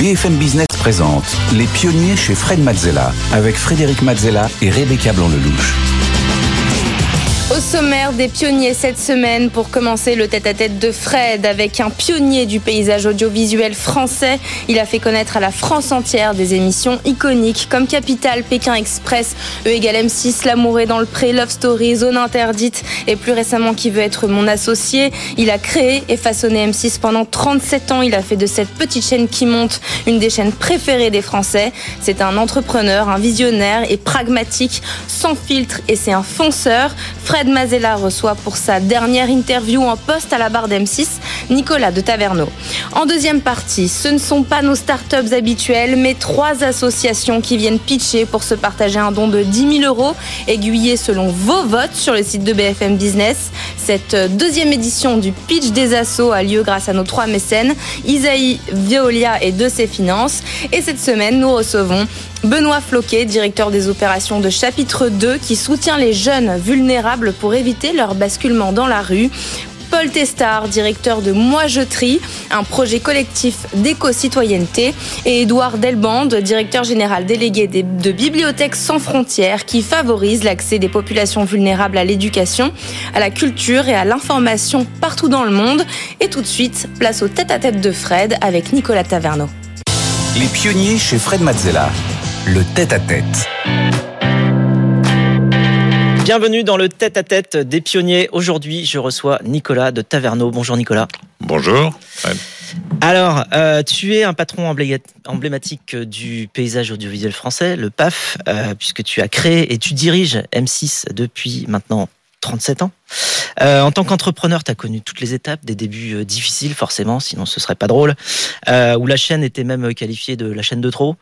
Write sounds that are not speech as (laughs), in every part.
BFM Business présente Les pionniers chez Fred Mazzella avec Frédéric Mazzella et Rebecca Blanc-Lelouch. Au sommaire des pionniers cette semaine, pour commencer le tête-à-tête de Fred avec un pionnier du paysage audiovisuel français. Il a fait connaître à la France entière des émissions iconiques comme Capital, Pékin Express, E égale M6, L'amour est dans le pré, Love Story, Zone interdite et plus récemment Qui veut être mon associé. Il a créé et façonné M6 pendant 37 ans. Il a fait de cette petite chaîne qui monte une des chaînes préférées des Français. C'est un entrepreneur, un visionnaire et pragmatique, sans filtre et c'est un fonceur. Fred Mazella reçoit pour sa dernière interview en poste à la barre d'M6 Nicolas de Taverneau. En deuxième partie, ce ne sont pas nos startups habituelles, mais trois associations qui viennent pitcher pour se partager un don de 10 000 euros, aiguillé selon vos votes sur le site de BFM Business. Cette deuxième édition du pitch des assos a lieu grâce à nos trois mécènes, Isaïe, Violia et De ses finances. Et cette semaine, nous recevons Benoît Floquet, directeur des opérations de chapitre 2, qui soutient les jeunes vulnérables pour éviter leur basculement dans la rue. Paul Testard, directeur de Moi Je Trie, un projet collectif d'éco-citoyenneté, et Édouard Delbande, directeur général délégué de Bibliothèques sans frontières, qui favorise l'accès des populations vulnérables à l'éducation, à la culture et à l'information partout dans le monde. Et tout de suite, place au tête-à-tête de Fred avec Nicolas Taverneau. Les pionniers chez Fred Mazzella le tête-à-tête. Bienvenue dans le tête-à-tête des pionniers. Aujourd'hui, je reçois Nicolas de Taverneau. Bonjour Nicolas. Bonjour. Alors, euh, tu es un patron emblématique du paysage audiovisuel français, le PAF, euh, puisque tu as créé et tu diriges M6 depuis maintenant 37 ans. Euh, en tant qu'entrepreneur, tu as connu toutes les étapes, des débuts euh, difficiles forcément, sinon ce serait pas drôle, euh, où la chaîne était même qualifiée de la chaîne de trop.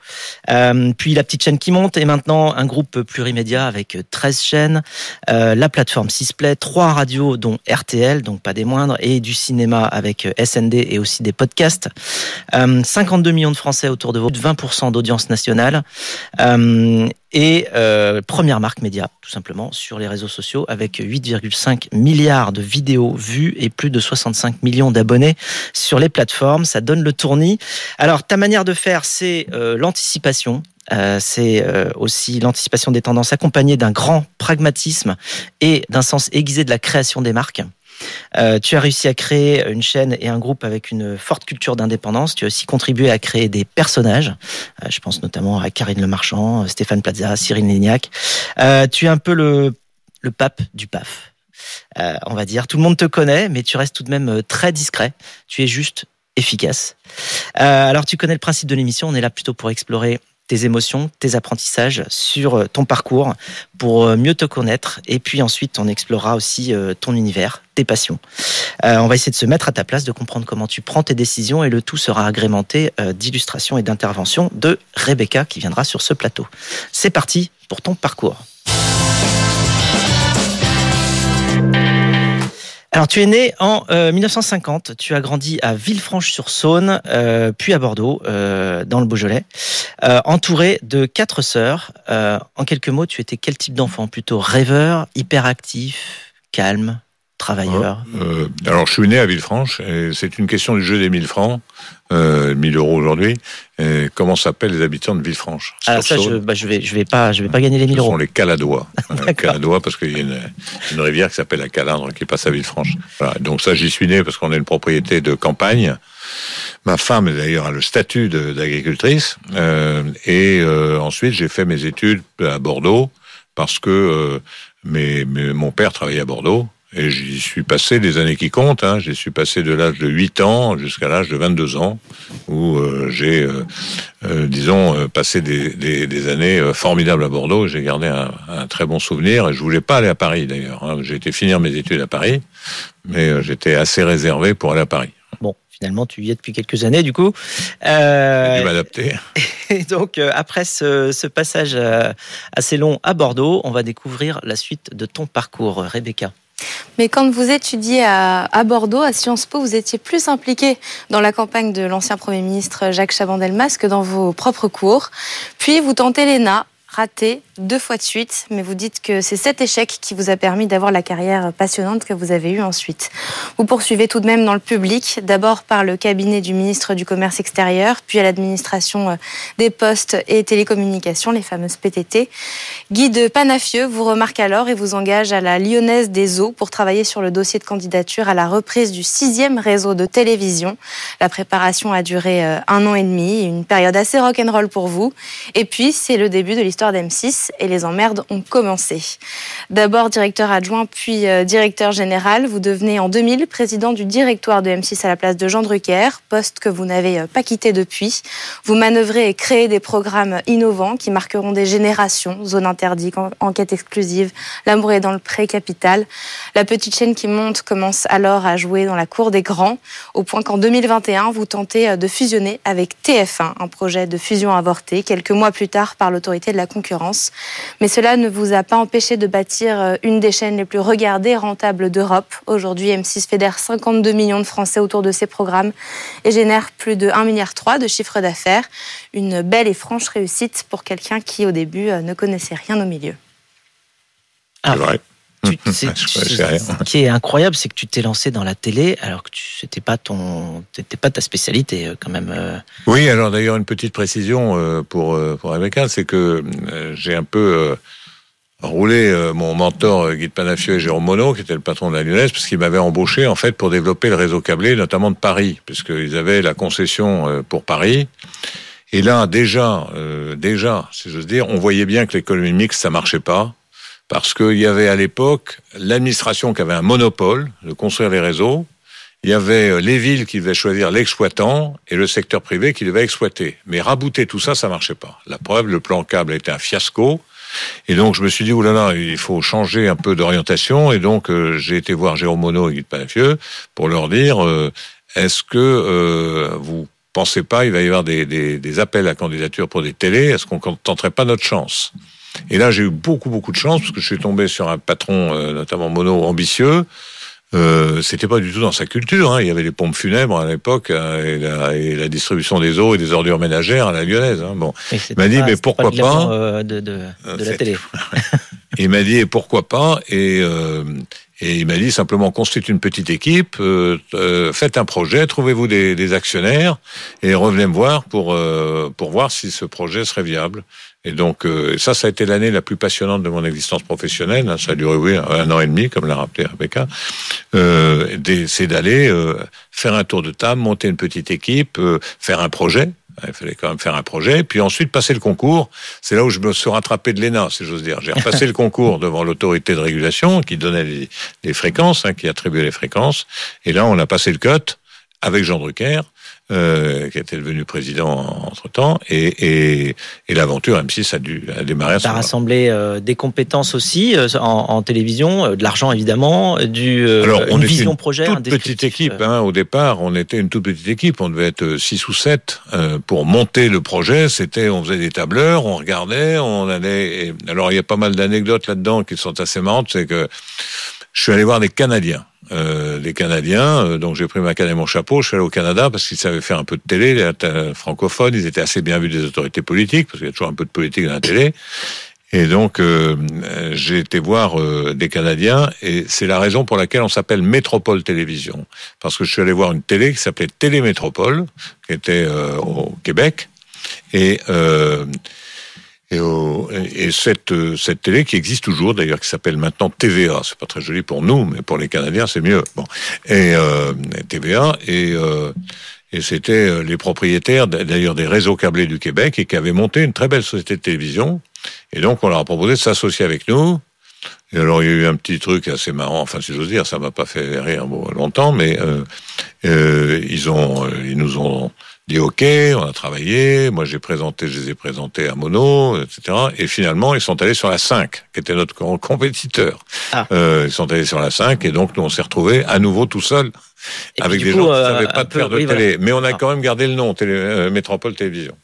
Puis la petite chaîne qui monte, et maintenant un groupe plurimédia avec 13 chaînes, la plateforme Sisplay, trois radios dont RTL, donc pas des moindres, et du cinéma avec SND et aussi des podcasts. 52 millions de Français autour de vous, 20% d'audience nationale et première marque média, tout simplement, sur les réseaux sociaux, avec 8,5 milliards de vidéos vues et plus de 65 millions d'abonnés sur les plateformes. Ça donne le tournis. Alors, ta manière de faire, c'est euh, l'anticipation. Euh, c'est euh, aussi l'anticipation des tendances accompagnée d'un grand pragmatisme et d'un sens aiguisé de la création des marques. Tu as réussi à créer une chaîne et un groupe avec une forte culture d'indépendance. Tu as aussi contribué à créer des personnages. Je pense notamment à Karine Le Marchand, Stéphane Plaza, Cyril Lignac. Tu es un peu le, le pape du PAF. On va dire, tout le monde te connaît, mais tu restes tout de même très discret. Tu es juste efficace. alors tu connais le principe de l'émission, on est là plutôt pour explorer tes émotions, tes apprentissages sur euh, ton parcours pour euh, mieux te connaître. Et puis ensuite, on explorera aussi euh, ton univers, tes passions. on va essayer de se mettre à ta place, de comprendre comment tu prends tes décisions et le tout sera agrémenté d'illustrations et d'interventions de Rebecca qui viendra sur ce plateau. C'est parti pour ton parcours. Alors, tu es né en 1950. Euh, tu as grandi à Villefranche-sur-Saône, euh, puis à Bordeaux, euh, dans le Beaujolais, entouré de quatre sœurs. en quelques mots, tu étais quel type d'enfant? Plutôt rêveur, hyperactif, calme, travailleur euh, Alors, je suis né à Villefranche, et c'est une question du jeu des 1000 francs, euh, 1000 euros aujourd'hui. Comment s'appellent les habitants de Villefranche? Ah, ça, je, bah, je, vais, je vais pas, je vais pas gagner les 1000 euros. Ce sont les Caladois. (laughs) les Caladois, parce qu'il y a une, une, rivière qui s'appelle la Calandre qui passe à Villefranche. Voilà. Donc ça, j'y suis né parce qu'on est une propriété de campagne. Ma femme, d'ailleurs, a le statut d'agricultrice. Euh, et euh, ensuite, j'ai fait mes études à Bordeaux parce que euh, mes, mes, mon père travaillait à Bordeaux et j'y suis passé des années qui comptent. Hein. J'y suis passé de l'âge de 8 ans jusqu'à l'âge de 22 ans, où euh, j'ai, euh, euh, disons, passé des, des, des, années formidables à Bordeaux. J'ai gardé un, un, très bon souvenir. Et je voulais pas aller à Paris d'ailleurs. Hein. J'ai été finir mes études à Paris, mais j'étais assez réservé pour aller à Paris. Bon, finalement, tu y es depuis quelques années, du coup. Euh, J'ai dû m'adapter. (laughs) Et donc, après ce, ce, passage assez long à Bordeaux, on va découvrir la suite de ton parcours, Rebecca. Mais quand vous étudiez à, Bordeaux, à Sciences Po, vous étiez plus impliqué dans la campagne de l'ancien Premier ministre Jacques Chaban-Delmas que dans vos propres cours. Puis vous tentez l'ENA, raté, deux fois de suite, mais vous dites que c'est cet échec qui vous a permis d'avoir la carrière passionnante que vous avez eue ensuite. Vous poursuivez tout de même dans le public, d'abord par le cabinet du ministre du Commerce extérieur, puis à l'administration euh, des postes et télécommunications, les fameuses PTT. Guy de Panafieux vous remarque alors et vous engage à la Lyonnaise des Eaux pour travailler sur le dossier de candidature à la reprise du sixième réseau de télévision. La préparation a duré euh, un an et demi, une période assez rock'n'roll pour vous. Et puis, c'est le début de l'histoire d'M6 et les emmerdes ont commencé. D'abord directeur adjoint, puis euh, directeur général. Vous devenez en 2000 président du directoire de M6 à la place de Jean Drucker, poste que vous n'avez euh, pas quitté depuis. Vous manœuvrez et créez des programmes innovants qui marqueront des générations. Zone interdite, enquête exclusive, L'amour est dans le pré-capital. La petite chaîne qui monte commence alors à jouer dans la cour des grands, au point qu'en 2021, vous tentez euh, de fusionner avec TF1, un projet de fusion avorté, quelques mois plus tard par l'autorité de la concurrence. Mais cela ne vous a pas empêché de bâtir euh, une des chaînes les plus regardées et rentables d'Europe. Aujourd'hui, M6 fédère 52 millions de Français autour de ses programmes et génère plus de 1,3 milliard de chiffre d'affaires. Une belle et franche réussite pour quelqu'un qui, au début, euh, ne connaissait rien au milieu. (laughs) ce qui est incroyable, c'est que tu t'es lancé dans la télé alors que c'était pas ton, c'était pas ta spécialité euh, quand même. Euh. Oui, alors d'ailleurs une petite précision pour pour Rebecca, c'est que j'ai un peu roulé mon mentor Guy de Panafieux et Jérôme Monod, qui était le patron de la Lyonnaise, parce qu'il m'avait embauché en fait pour développer le réseau câblé, notamment de Paris, puisqu'ils avaient la concession pour Paris. Et là, déjà, déjà, si j'ose dire, on voyait bien que l'économie mixte, ça marchait pas parce qu'il y avait à l'époque l'administration qui avait un monopole de construire les réseaux, il y avait euh, les villes qui devaient choisir l'exploitant et le secteur privé qui devait exploiter. Mais rabouter tout ça, ça marchait pas. La preuve, le plan câble était un fiasco. Et donc je me suis dit, oulala, il faut changer un peu d'orientation. Et donc euh, j'ai été voir Jérôme Monod et Guy de Panafieux pour leur dire, euh, est-ce que euh, vous pensez pas, il va y avoir des, des, des appels à candidature pour des télés, est-ce qu'on ne tenterait pas notre chance? Et là, j'ai eu beaucoup, beaucoup de chance parce que je suis tombé sur un patron, euh, notamment mono, ambitieux. Euh, c'était pas du tout dans sa culture. Hein. Il y avait les pompes funèbres à l'époque euh, et, la, distribution des eaux et des ordures ménagères à la lyonnaise. Hein. Bon, il m'a dit mais pourquoi pas, euh, de, de, de la télé. (laughs) il m'a dit et pourquoi pas et et il m'a dit simplement constituez une petite équipe, faites un projet, trouvez-vous des, des, actionnaires et revenez me voir pour pour voir si ce projet serait viable. Et donc euh, ça, ça a été l'année la plus passionnante de mon existence professionnelle. Hein. Ça a duré oui un an et demi, comme l'a rappelé Rebecca. Euh, c'est d'aller euh, faire un tour de table, monter une petite équipe, faire un projet. Il fallait quand même faire un projet, puis ensuite passer le concours. C'est là où je me suis rattrapé de l'ENA, si j'ose dire. J'ai repassé le concours devant l'autorité de régulation qui donnait les, les fréquences, hein, qui attribuait les fréquences. Et là, on a passé le cut avec Jean Drucker. Euh, qui était devenu président entre temps, et, et, et l'aventure M6 a dû a démarrer. a rassemblé euh, des compétences aussi euh, en, en, télévision, de l'argent évidemment, du Alors, on une vision une projet, toute petite équipe. Hein, au départ, on était une toute petite équipe. On devait être six ou sept pour monter le projet. C'était, on faisait des tableurs, on regardait, on allait. alors il y a pas mal d'anecdotes là-dedans qui sont assez marrantes. C'est que je suis allé voir des Canadiens euh, les Canadiens. Euh, donc j'ai pris ma canne et mon chapeau, je suis allé au Canada parce qu'ils savaient faire un peu de télé, les francophones, ils étaient assez bien vus des autorités politiques, parce qu'il y a toujours un peu de politique dans la télé. Et donc euh, j'ai été voir euh, des Canadiens et c'est la raison pour laquelle on s'appelle Métropole Télévision. Parce que je suis allé voir une télé qui s'appelait Télémétropole, qui était au Québec. Et et, et cette, euh, cette télé qui existe toujours, d'ailleurs, qui s'appelle maintenant TVA. C'est pas très joli pour nous, mais pour les Canadiens, c'est mieux. Bon. Et euh, TVA et euh, et c'était euh, les propriétaires d'ailleurs des réseaux câblés du Québec et qui avaient monté une très belle société de télévision. Et donc on leur a proposé de s'associer avec nous. Et alors il y a eu un petit truc assez marrant, enfin si j'ose dire, ça m'a pas fait rire longtemps, mais euh, euh, ils ont, ils nous ont dit OK, on a travaillé, moi j'ai présenté, je les ai présentés à Mono, etc. Et finalement, ils sont allés sur la 5, qui était notre compétiteur. Ah. Euh, ils sont allés sur la 5, et donc nous on s'est retrouvés à nouveau tout seuls, avec des gens qui ne savaient pas de faire de télé. Mais on a ah. quand même gardé le nom, télé, euh, Métropole Télévision.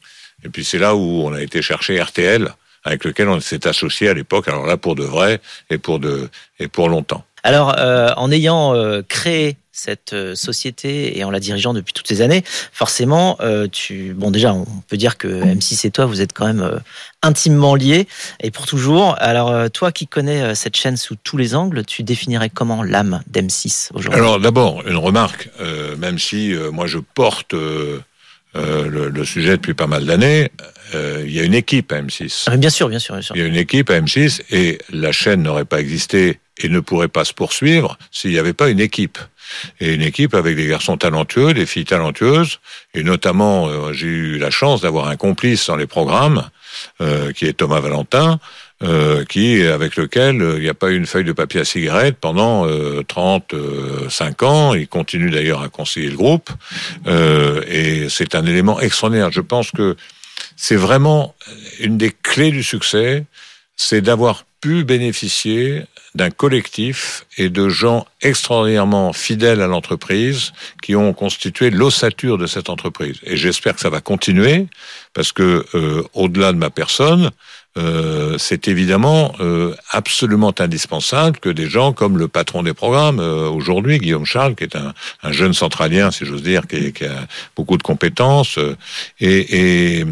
Et puis c'est là où on a été chercher RTL, avec lequel on s'est associé à l'époque, alors là pour de vrai, et pour, de, et pour longtemps. Alors, euh, en ayant euh, créé cette euh, société et en la dirigeant depuis toutes ces années, forcément, euh, tu, bon déjà, on peut dire que M6 et toi, vous êtes quand même intimement liés et pour toujours. Alors, toi qui connais cette chaîne sous tous les angles, tu définirais comment l'âme d'M6 aujourd'hui? Alors, d'abord, une remarque, même si moi je porte le, le, sujet depuis pas mal d'années, il y a une équipe à M6. Ah, bien sûr, bien sûr, bien sûr. Il y a une équipe à M6 et la chaîne n'aurait pas existé et ne pourrait pas se poursuivre s'il n'y avait pas une équipe et une équipe avec des garçons talentueux, des filles talentueuses, et notamment euh, j'ai eu la chance d'avoir un complice dans les programmes, euh, qui est Thomas Valentin, euh, qui avec lequel il n'y a pas eu une feuille de papier à cigarette pendant 35 ans. Il continue d'ailleurs à conseiller le groupe, et c'est un élément extraordinaire. Je pense que c'est vraiment une des clés du succès, c'est d'avoir pu bénéficier d'un collectif et de gens extraordinairement fidèles à l'entreprise qui ont constitué l'ossature de cette entreprise. Et j'espère que ça va continuer parce que euh, au-delà de ma personne, euh, c'est évidemment euh, absolument indispensable que des gens comme le patron des programmes aujourd'hui, Guillaume Charles, qui est un, un jeune centralien, si j'ose dire, qui, qui, a beaucoup de compétences, et, et,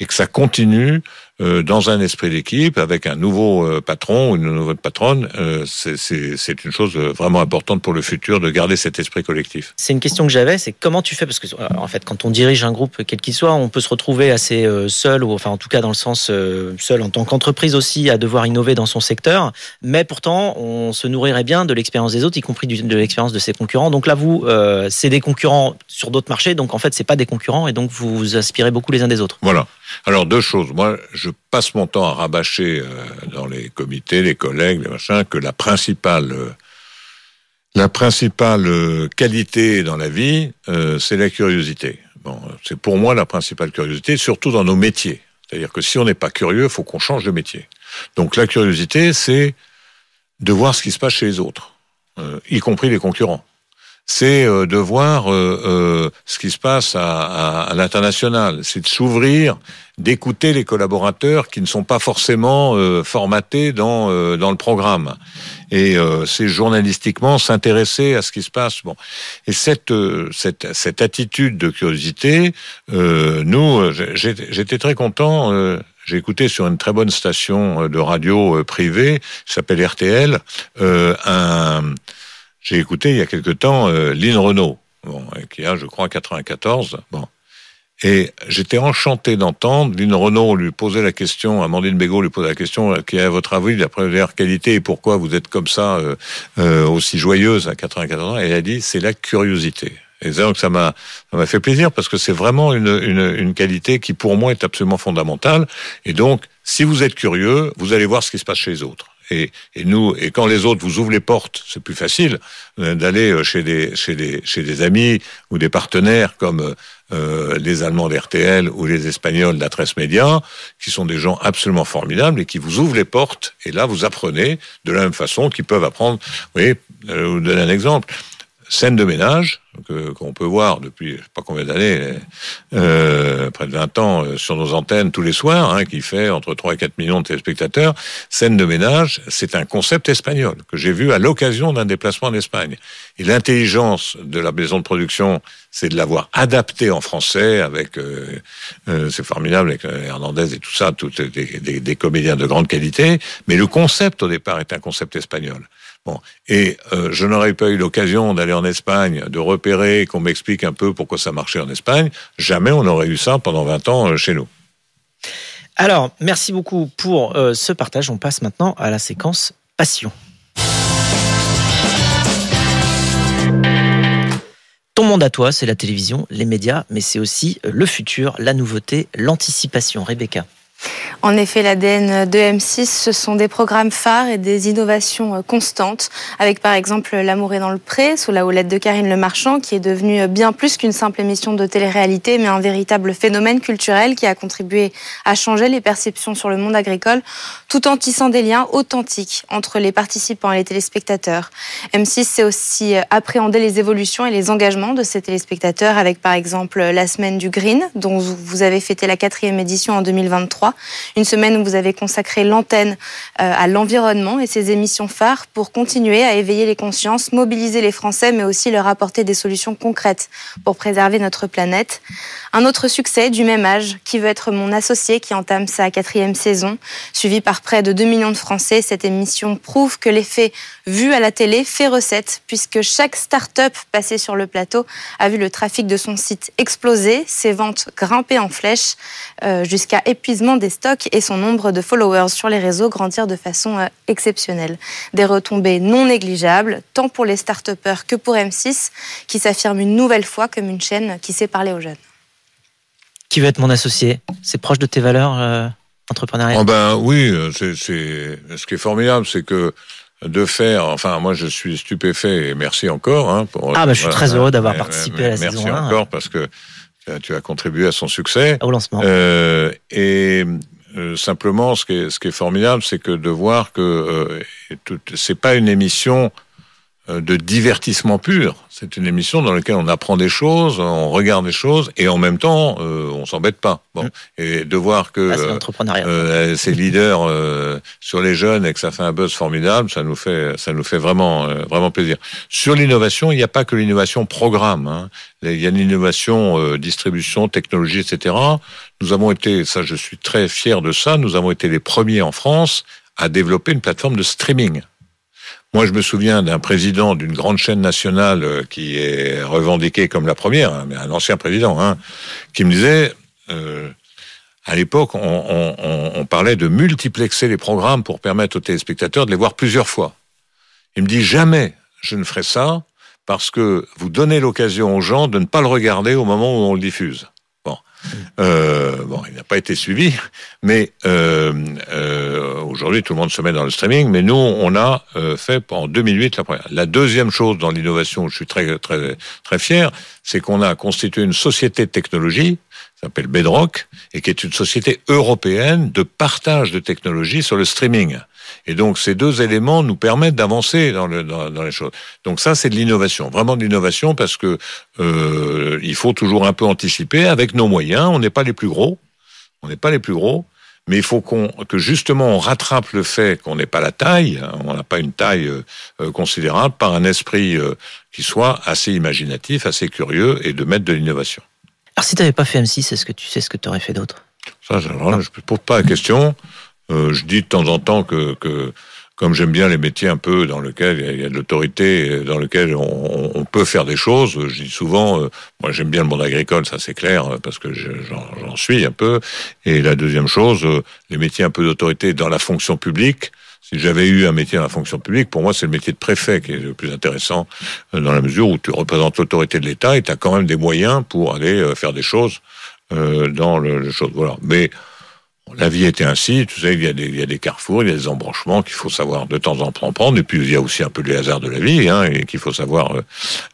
et que ça continue euh, dans un esprit d'équipe, avec un nouveau euh, patron ou une nouvelle patronne, euh, c'est une chose vraiment importante pour le futur de garder cet esprit collectif. C'est une question que j'avais, c'est comment tu fais Parce que en fait, quand on dirige un groupe quel qu'il soit, on peut se retrouver assez seul, ou enfin en tout cas dans le sens seul en tant qu'entreprise aussi, à devoir innover dans son secteur. Mais pourtant, on se nourrirait bien de l'expérience des autres, y compris de l'expérience de ses concurrents. Donc là, vous, c'est des concurrents sur d'autres marchés, donc en fait, c'est pas des concurrents, et donc vous vous aspirez beaucoup les uns des autres. Voilà. Alors deux choses. Moi, je passe mon temps à rabâcher euh, dans les comités, les collègues, les machins, que la principale, euh, la principale euh, qualité dans la vie, c'est la curiosité. C'est pour moi la principale curiosité, surtout dans nos métiers. C'est-à-dire que si on n'est pas curieux, il faut qu'on change de métier. Donc la curiosité, c'est de voir ce qui se passe chez les autres, y compris les concurrents c'est euh, de voir euh, euh, ce qui se passe à, à, l'international, c'est de s'ouvrir, d'écouter les collaborateurs qui ne sont pas forcément formatés dans dans le programme, et c'est journalistiquement s'intéresser à ce qui se passe. Bon, et cette cette cette attitude de curiosité, nous, j'étais très content. j'ai écouté sur une très bonne station de radio privée, s'appelle RTL, un j'ai écouté il y a quelque temps euh, Lynn Renault, bon, qui a, je crois, 94. Bon. Et j'étais enchanté d'entendre Lynn Renault lui poser la question, Amandine Bégaud lui poser la question, euh, qui est à votre avis la première qualité et pourquoi vous êtes comme ça, euh, euh aussi joyeuse à 94 ans? Et elle a dit, c'est la curiosité. Et donc ça m'a ça m'a fait plaisir parce que c'est vraiment une, une, une qualité qui pour moi est absolument fondamentale. Et donc, si vous êtes curieux, vous allez voir ce qui se passe chez les autres. Et, et, nous, et quand les autres vous ouvrent les portes, c'est plus facile euh, d'aller euh, chez des, chez, des, chez des amis ou des partenaires comme euh, les Allemands d'RTL ou les Espagnols d'Atres Media, qui sont des gens absolument formidables et qui vous ouvrent les portes. Et là, vous apprenez de la même façon qu'ils peuvent apprendre. Vous voyez, euh, vous donner un exemple scène de ménage qu'on peut voir depuis je sais pas combien d'années, euh, près de 20 ans euh, sur nos antennes tous les soirs, hein, qui fait entre 3 et 4 millions de téléspectateurs. Scène de ménage, c'est un concept espagnol que j'ai vu à l'occasion d'un déplacement en Espagne. Et l'intelligence de la maison de production, c'est de l'avoir adapté en français avec, euh, euh c'est formidable avec euh, Hernandez et tout ça, tous des, des, des comédiens de grande qualité. Mais le concept au départ est un concept espagnol. Et euh, je n'aurais pas eu l'occasion d'aller en Espagne, de repérer, qu'on m'explique un peu pourquoi ça marchait en Espagne. Jamais on aurait eu ça pendant 20 ans euh, chez nous. Alors, merci beaucoup pour euh, ce partage. On passe maintenant à la séquence Passion. Ton monde à toi, c'est la télévision, les médias, mais c'est aussi le futur, la nouveauté, l'anticipation. Rebecca. En effet, l'ADN de M6, ce sont des programmes phares et des innovations euh, constantes, avec par exemple L'amour est dans le pré, sous la houlette de Karine Le Marchand, qui est devenue euh, bien plus qu'une simple émission de télé-réalité, mais un véritable phénomène culturel qui a contribué à changer les perceptions sur le monde agricole, tout en tissant des liens authentiques entre les participants et les téléspectateurs. M6 sait aussi euh, appréhender les évolutions et les engagements de ses téléspectateurs, avec par exemple la semaine du Green, dont vous avez fêté la quatrième édition en 2023, Une semaine où vous avez consacré l'antenne à l'environnement et ses émissions phares pour continuer à éveiller les consciences, mobiliser les Français, mais aussi leur apporter des solutions concrètes pour préserver notre planète. Un autre succès du même âge, qui veut être mon associé, qui entame sa quatrième saison, suivi par près de 2 millions de Français. Cette émission prouve que l'effet vu à la télé fait recette, puisque chaque start-up passée sur le plateau a vu le trafic de son site exploser, ses ventes grimper en flèche, euh, jusqu'à épuisement des stocks et son nombre de followers sur les réseaux grandir de façon euh, exceptionnelle. Des retombées non négligeables, tant pour les start-upers que pour M6, qui s'affirme une nouvelle fois comme une chaîne qui sait parler aux jeunes. Qui veut être mon associé? C'est proche de tes valeurs euh, entrepreneuriales? Oh Ben oui, c'est ce qui est formidable, c'est que de faire, enfin moi je suis stupéfait et merci encore. Hein, pour, ah ben je suis très heureux d'avoir participé à la saison Merci encore parce que tu as contribué à son succès. Au lancement. Euh, et euh, simplement, ce qui est, ce qui est formidable, c'est que de voir que euh, c'est pas une émission de divertissement pur. C'est une émission dans laquelle on apprend des choses, on regarde des choses, et en même temps, euh, on s'embête pas. Bon. Mm. Et de voir que ah, euh, c'est leader euh, sur les jeunes et que ça fait un buzz formidable, ça nous fait, ça nous fait vraiment, vraiment plaisir. Sur l'innovation, il n'y a pas que l'innovation programme. Hein. Il y a l'innovation distribution, technologie, etc. Nous avons été, ça, je suis très fier de ça. Nous avons été les premiers en France à développer une plateforme de streaming. Moi, je me souviens d'un président d'une grande chaîne nationale euh, qui est revendiqué comme la première, hein, mais un ancien président, hein, qui me disait, euh, à l'époque, on, on, on, parlait de multiplexer les programmes pour permettre aux téléspectateurs de les voir plusieurs fois. Il me dit jamais je ne ferai ça parce que vous donnez l'occasion aux gens de ne pas le regarder au moment où on le diffuse. Euh, bon, il n'a pas été suivi, mais euh, euh, aujourd'hui tout le monde se met dans le streaming. Mais nous, on a euh, fait en 2008 la première. La deuxième chose dans l'innovation, où je suis très très très fier, c'est qu'on a constitué une société de technologie s'appelle Bedrock et qui est une société européenne de partage de technologies sur le streaming. Et donc ces deux éléments nous permettent d'avancer dans, le, dans, dans, les choses. Donc ça, c'est de l'innovation, vraiment de l'innovation, parce que euh, il faut toujours un peu anticiper avec nos moyens. On n'est pas les plus gros, on n'est pas les plus gros, mais il faut qu'on que justement on rattrape le fait qu'on n'est pas la taille, hein, on n'a pas une taille euh, considérable, par un esprit euh, qui soit assez imaginatif, assez curieux, et de mettre de l'innovation. Alors si tu n'avais pas fait M6, est-ce que tu sais ce que tu aurais fait d'autre? Ça, je ne pose pas la question. Euh, je dis de temps en temps que, que comme j'aime bien les métiers un peu dans lesquels il y a de l'autorité, dans lesquels on, peut faire des choses, je dis souvent, euh, moi j'aime bien le monde agricole, ça c'est clair, parce que j'en suis un peu. Et la deuxième chose, euh, les métiers un peu d'autorité dans la fonction publique. Si j'avais eu un métier dans la fonction publique, pour moi c'est le métier de préfet qui est le plus intéressant, dans la mesure où tu représentes l'autorité de l'État et tu as quand même des moyens pour aller faire des choses dans le, le chose. Voilà. Mais la vie était ainsi, tu sais, il y, a des, il y a des carrefours, il y a des embranchements qu'il faut savoir de temps en temps prendre, et puis il y a aussi un peu les hasards de la vie, hein, et qu'il faut savoir euh,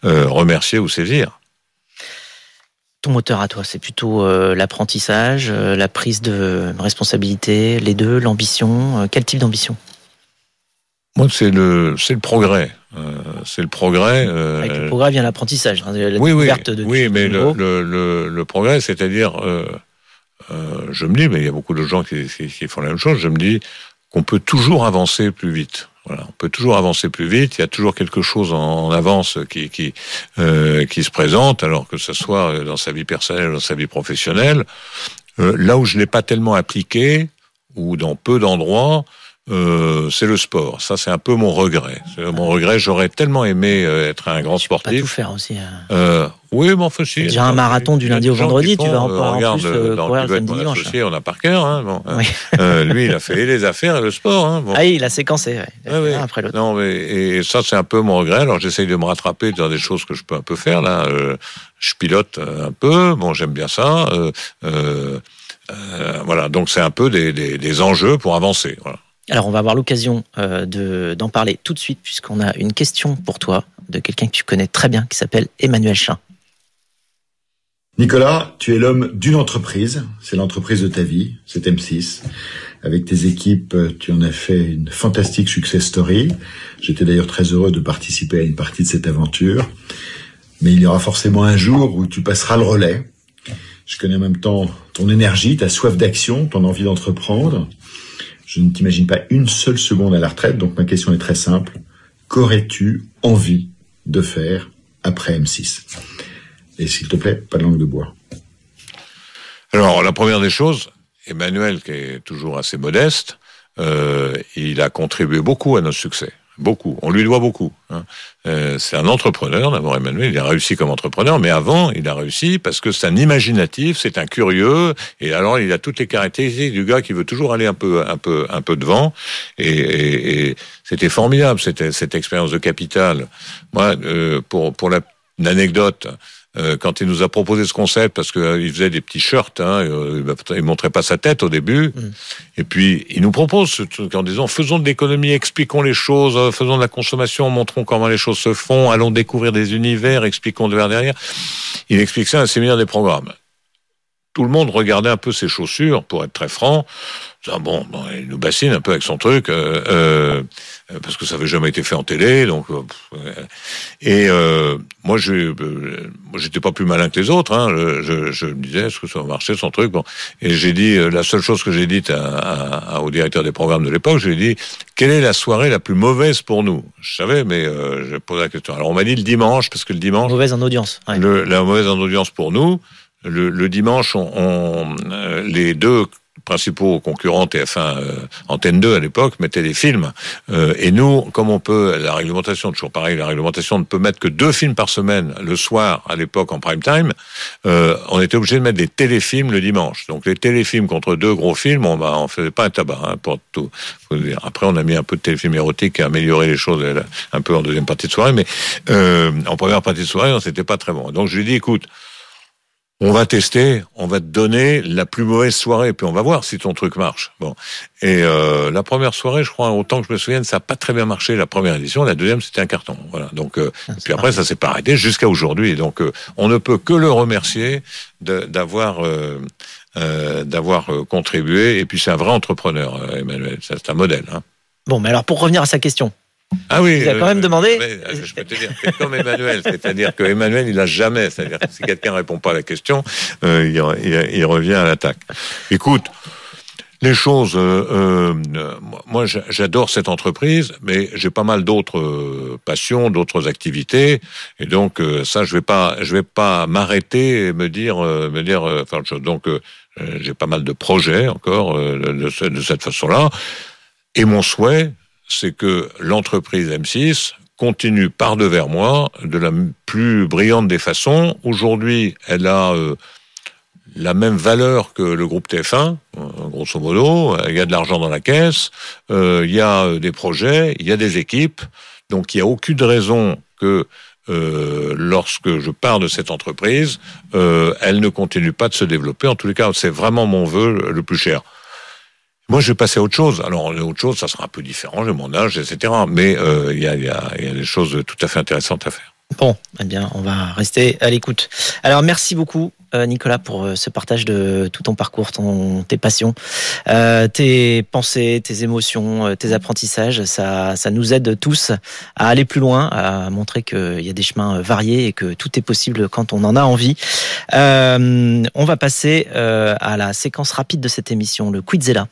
euh, remercier ou saisir. Ton moteur à toi, c'est plutôt euh, l'apprentissage, la prise de responsabilité, les deux, l'ambition. quel type d'ambition? Moi, c'est le, c'est le progrès. c'est le progrès. Avec le progrès vient l'apprentissage. Hein, la oui, oui, de oui, mais le, le, le, progrès, c'est-à-dire euh, je me dis, mais il y a beaucoup de gens qui, font la même chose, je me dis qu'on peut toujours avancer plus vite. On peut toujours avancer plus vite. Il y a toujours quelque chose en, avance euh, qui se présente, alors que ce soit dans sa vie personnelle dans sa vie professionnelle. Euh, là où je n'ai pas tellement appliqué, ou dans peu d'endroits, euh, c'est le sport. Ça, c'est un peu mon regret. Mon regret, j'aurais tellement aimé euh, être un grand sportif. Pas tout faire aussi. Hein. Euh, oui, mais enfin, si. Déjà un marathon du lundi au vendredi, tu vas en, euh, en plus euh, dans courir le samedi dimanche. Associé, on a par cœur. Hein, bon, oui. euh, lui, il a fait les affaires et le sport. Hein, bon. Ah oui, il a séquencé. Ouais. Ah, oui. après l'autre. Non, mais et ça, c'est un peu mon regret. Alors, j'essaye de me rattraper dans des choses que je peux un peu faire là. je pilote un peu. Bon, j'aime bien ça. voilà, donc c'est un peu des, des, des enjeux pour avancer. Voilà. Alors, on va avoir l'occasion euh, d'en parler tout de suite, puisqu'on a une question pour toi de quelqu'un que tu connais très bien, qui s'appelle Emmanuel Chin. Nicolas, tu es l'homme d'une entreprise, c'est l'entreprise de ta vie, c'est M6. Avec tes équipes, tu en as fait une fantastique success story. J'étais d'ailleurs très heureux de participer à une partie de cette aventure. Mais il y aura forcément un jour où tu passeras le relais. Je connais en même temps ton énergie, ta soif d'action, ton envie d'entreprendre. Je ne t'imagine pas une seule seconde à la retraite, donc ma question est très simple. Qu'aurais-tu envie de faire après M6 Et s'il te plaît, pas de langue de bois. Alors, la première des choses, Emmanuel, qui est toujours assez modeste, euh, il a contribué beaucoup à notre succès. Beaucoup. On lui doit beaucoup. Hein. Euh, c'est un entrepreneur, d'abord Emmanuel, il a réussi comme entrepreneur, mais avant, il a réussi parce que c'est un imaginatif, c'est un curieux, et alors il a toutes les caractéristiques du gars qui veut toujours aller un peu, un peu, un peu devant, et, et, c'était formidable, cette, cette expérience de capital. Moi, euh, pour, pour la, euh, quand il nous a proposé ce concept, parce qu'il euh, faisait des petits shirts, hein, euh, il montrait pas sa tête au début, mm. et puis il nous propose ce truc en disant faisons de l'économie, expliquons les choses, faisons de la consommation, montrons comment les choses se font, allons découvrir des univers, expliquons de vers derrière. Il explique ça à un séminaire des programmes. Tout le monde regardait un peu ses chaussures, pour être très franc. Bon, bon, il nous bassine un peu avec son truc. Euh, euh, parce que ça avait jamais été fait en télé. Donc, euh, et euh, moi, je, j'étais pas plus malin que les autres. Hein. Je, je, me disais, est-ce que ça va marcher son truc? Bon. Et j'ai dit, la seule chose que j'ai dite à, au directeur des programmes de l'époque, j'ai dit, quelle est la soirée la plus mauvaise pour nous? Je savais, mais euh, je posais la question. Alors on m'a dit le dimanche, parce que le dimanche, mauvaise en audience. Le, la mauvaise en audience pour nous. Le, le dimanche, on, on, les deux principaux concurrents TF1 euh, Antenne 2 à l'époque mettaient des films. Euh, et nous comme on peut la réglementation toujours pareil la réglementation ne peut mettre que deux films par semaine le soir à l'époque en prime time euh, on était obligé de mettre des téléfilms le dimanche. Donc les téléfilms contre deux gros films on bah, on faisait pas un tabac hein, pour tout après on a mis un peu de téléfilms érotiques à améliorer les choses un peu en deuxième partie de soirée mais en première partie de soirée on s'était pas très bon. Donc je lui dis écoute on va tester, on va te donner la plus mauvaise soirée, puis on va voir si ton truc marche. Bon. Et euh, la première soirée, je crois, autant que je me souvienne, ça n'a pas très bien marché la première édition. La deuxième, c'était un carton. Voilà. Donc, euh, ah, puis après, ça s'est pas arrêté jusqu'à aujourd'hui. Donc, euh, on ne peut que le remercier d'avoir d'avoir contribué. Et puis, c'est un vrai entrepreneur, Emmanuel. C'est un modèle. Hein. Bon, mais alors pour revenir à sa question, ah oui. Il a quand même euh, demandé. Euh, je peux te dire, c'est comme Emmanuel, (laughs) c'est-à-dire que Emmanuel, il a jamais, c'est-à-dire que si quelqu'un répond pas à la question, euh, il, il, revient à l'attaque. Écoute. Les choses, euh, moi j'adore cette entreprise, mais j'ai pas mal d'autres passions, d'autres activités, et donc ça je vais pas, je vais pas m'arrêter et me dire, me dire chose. Donc j'ai pas mal de projets encore de, de cette façon-là, et mon souhait, c'est que l'entreprise M6 continue par devers moi de la plus brillante des façons. Aujourd'hui, elle a euh, la même valeur que le groupe TF1, euh, grosso modo. Il y a de l'argent dans la caisse, euh, il y a des projets, il y a des équipes. Donc il n'y a aucune raison que lorsque je pars de cette entreprise, elle ne continue pas de se développer. En tous les cas, c'est vraiment mon vœu le plus cher. Moi, je vais passer à autre chose. Alors, autre chose, ça sera un peu différent, j'ai mon âge, etc. Mais euh, il y, a, des choses tout à fait intéressantes à faire. Bon, eh bien, on va rester à l'écoute. Alors, merci beaucoup, euh, Nicolas, pour euh, ce partage de tout ton parcours, tes passions, tes pensées, tes émotions, tes apprentissages. Ça, ça nous aide tous à aller plus loin, à montrer qu'il y a des chemins variés et que tout est possible quand on en a envie. On va passer à la séquence rapide de cette émission, le Quizella.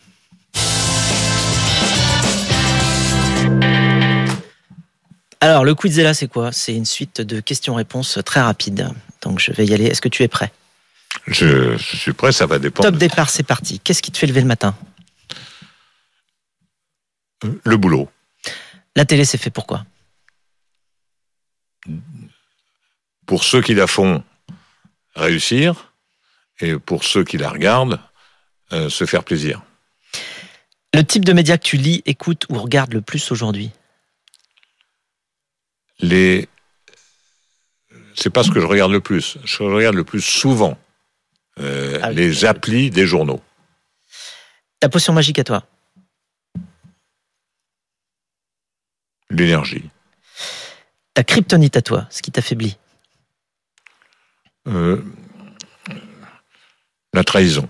Alors, le Quizella, c'est quoi? C'est une suite de questions-réponses très rapides. Donc, je vais y aller. Est-ce que tu es prêt? Je, suis prêt, ça va dépendre. Top départ, c'est parti. Qu'est-ce qui te fait lever le matin? Le boulot. La télé, c'est fait pour quoi? Pour ceux qui la font réussir et pour ceux qui la regardent, euh, se faire plaisir. Le type de média que tu lis, écoutes ou regardes le plus aujourd'hui Les. C'est pas ce que je regarde le plus. Je regarde le plus souvent euh, ah les applis des journaux. Ta potion magique à toi L'énergie. Ta kryptonite à toi, ce qui t'affaiblit euh, La trahison.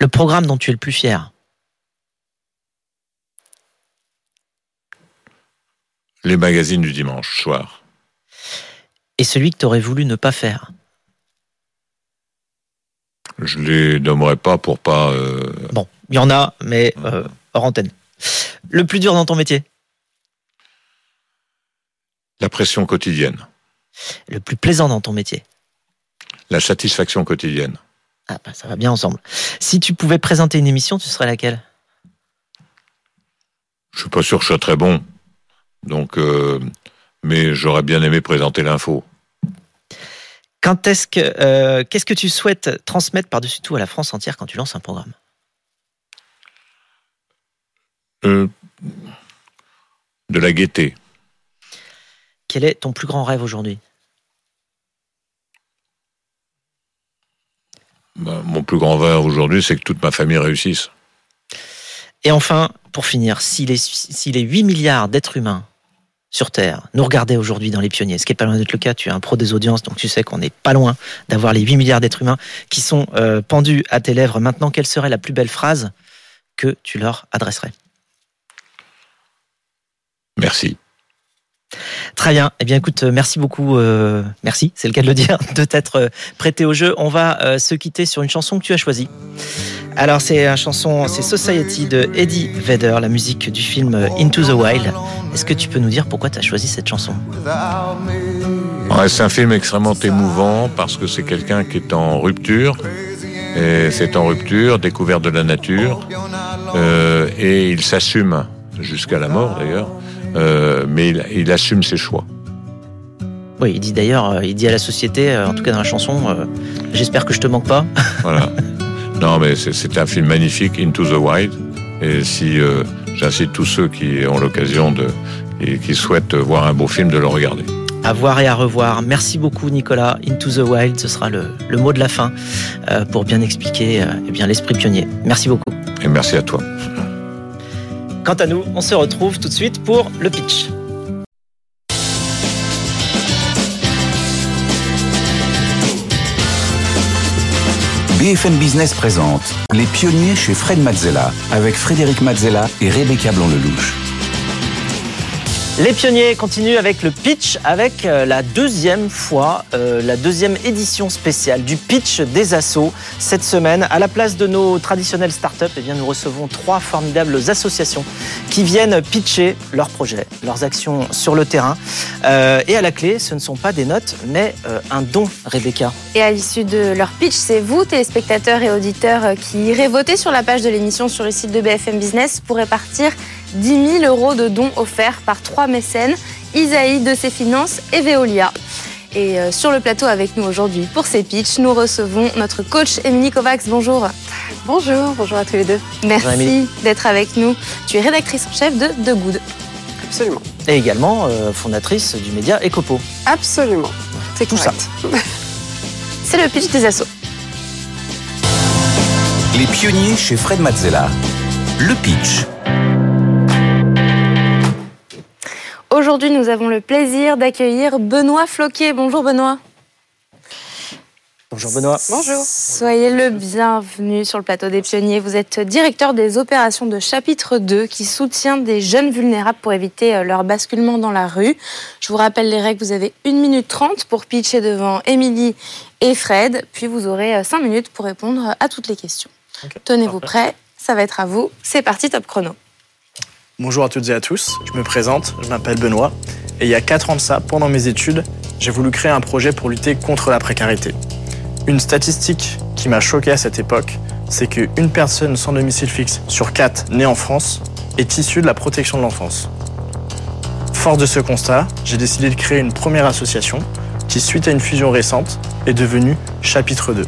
Le programme dont tu es le plus fier Les magazines du dimanche soir. Et celui que tu aurais voulu ne pas faire? Je les nommerai pas pour pas. Bon, il y en a, mais hors antenne. Le plus dur dans ton métier? La pression quotidienne. Le plus plaisant dans ton métier? La satisfaction quotidienne. Ah bah ça va bien ensemble. Si tu pouvais présenter une émission, tu serais laquelle? Je suis pas sûr que je sois très bon. Donc, euh, mais j'aurais bien aimé présenter l'info. Quand est-ce que euh, qu'est-ce que tu souhaites transmettre par-dessus tout à la France entière quand tu lances un programme? Euh, De la gaieté. Quel est ton plus grand rêve aujourd'hui? Bah, Mon plus grand rêve aujourd'hui, c'est que toute ma famille réussisse. Et enfin, pour finir, si les, si les 8 milliards d'êtres humains sur Terre nous regardaient aujourd'hui dans les pionniers, ce qui n'est pas loin d'être le cas, tu es un pro des audiences, donc tu sais qu'on n'est pas loin d'avoir les 8 milliards d'êtres humains qui sont euh, pendus à tes lèvres. Maintenant, quelle serait la plus belle phrase que tu leur adresserais? Merci. Très bien. Eh bien, écoute, euh, merci beaucoup. Euh, merci, c'est le cas de le (laughs) dire, de t'être euh, prêté au jeu. On va se quitter sur une chanson que tu as choisie. Alors, c'est une chanson, c'est Society de Eddie Vedder, la musique du film Into the Wild. Est-ce que tu peux nous dire pourquoi tu as choisi cette chanson? C'est un film extrêmement émouvant parce que c'est quelqu'un qui est en rupture. Et c'est en rupture, découverte de la nature. et il s'assume jusqu'à la mort d'ailleurs. Euh, mais il, assume ses choix. Oui, il dit d'ailleurs, euh, il dit à la société, euh, en tout cas dans la chanson, j'espère que je te manque pas. (laughs) voilà. Non, mais c'est un film magnifique, Into the Wild. Et si j'incite tous ceux qui ont l'occasion de et qui souhaitent voir un beau film de le regarder. À voir et à revoir. Merci beaucoup Nicolas. Into the Wild, ce sera le, le mot de la fin pour bien expliquer eh bien l'esprit pionnier. Merci beaucoup. Et merci à toi. Quant à nous, on se retrouve tout de suite pour le pitch. BFM Business présente Les pionniers chez Fred Mazzella avec Frédéric Mazzella et Rebecca Blanc-Lelouch. Les pionniers continuent avec le pitch, avec euh, la deuxième fois, euh, la deuxième édition spéciale du pitch des assos. Cette semaine, à la place de nos traditionnelles startups, eh bien, nous recevons trois formidables associations qui viennent pitcher leurs projets, leurs actions sur le terrain. Euh, et à la clé, ce ne sont pas des notes, mais un don, Rebecca. Et à l'issue de leur pitch, c'est vous, téléspectateurs et auditeurs, qui irez voter sur la page de l'émission sur le site de BFM Business pour répartir 10 000 euros de dons offerts par trois mécènes, Isaïe de ses finances et Veolia. Et euh, sur le plateau avec nous aujourd'hui pour ces pitchs, nous recevons notre coach Émilie Kovacs. Bonjour. Bonjour, bonjour à tous les deux. Merci d'être avec nous. Tu es rédactrice en chef de The Good. Absolument. Et également euh, fondatrice du média Ecopo. Absolument. C'est tout ça. (laughs) C'est le pitch des assos. Les pionniers chez Fred Mazzella. Le pitch. Aujourd'hui, nous avons le plaisir d'accueillir Benoît Floquet. Bonjour Benoît. Bonjour Benoît. Bonjour. Soyez le bienvenu sur le plateau des pionniers. Vous êtes directeur des opérations de chapitre 2 qui soutient des jeunes vulnérables pour éviter euh, leur basculement dans la rue. Je vous rappelle les règles. Vous avez 1 minute 30 pour pitcher devant Émilie et Fred. Puis vous aurez 5 euh, minutes pour répondre à toutes les questions. Tenez-vous prêts. Ça va être à vous. C'est parti, top chrono. Bonjour à toutes et à tous, je me présente, je m'appelle Benoît, et il y a 4 ans de ça, pendant mes études, j'ai voulu créer un projet pour lutter contre la précarité. Une statistique qui m'a choqué à cette époque, c'est qu'une personne sans domicile fixe sur 4 née en France est issue de la protection de l'enfance. Fort de ce constat, j'ai décidé de créer une première association qui, suite à une fusion récente, est devenue Chapitre 2.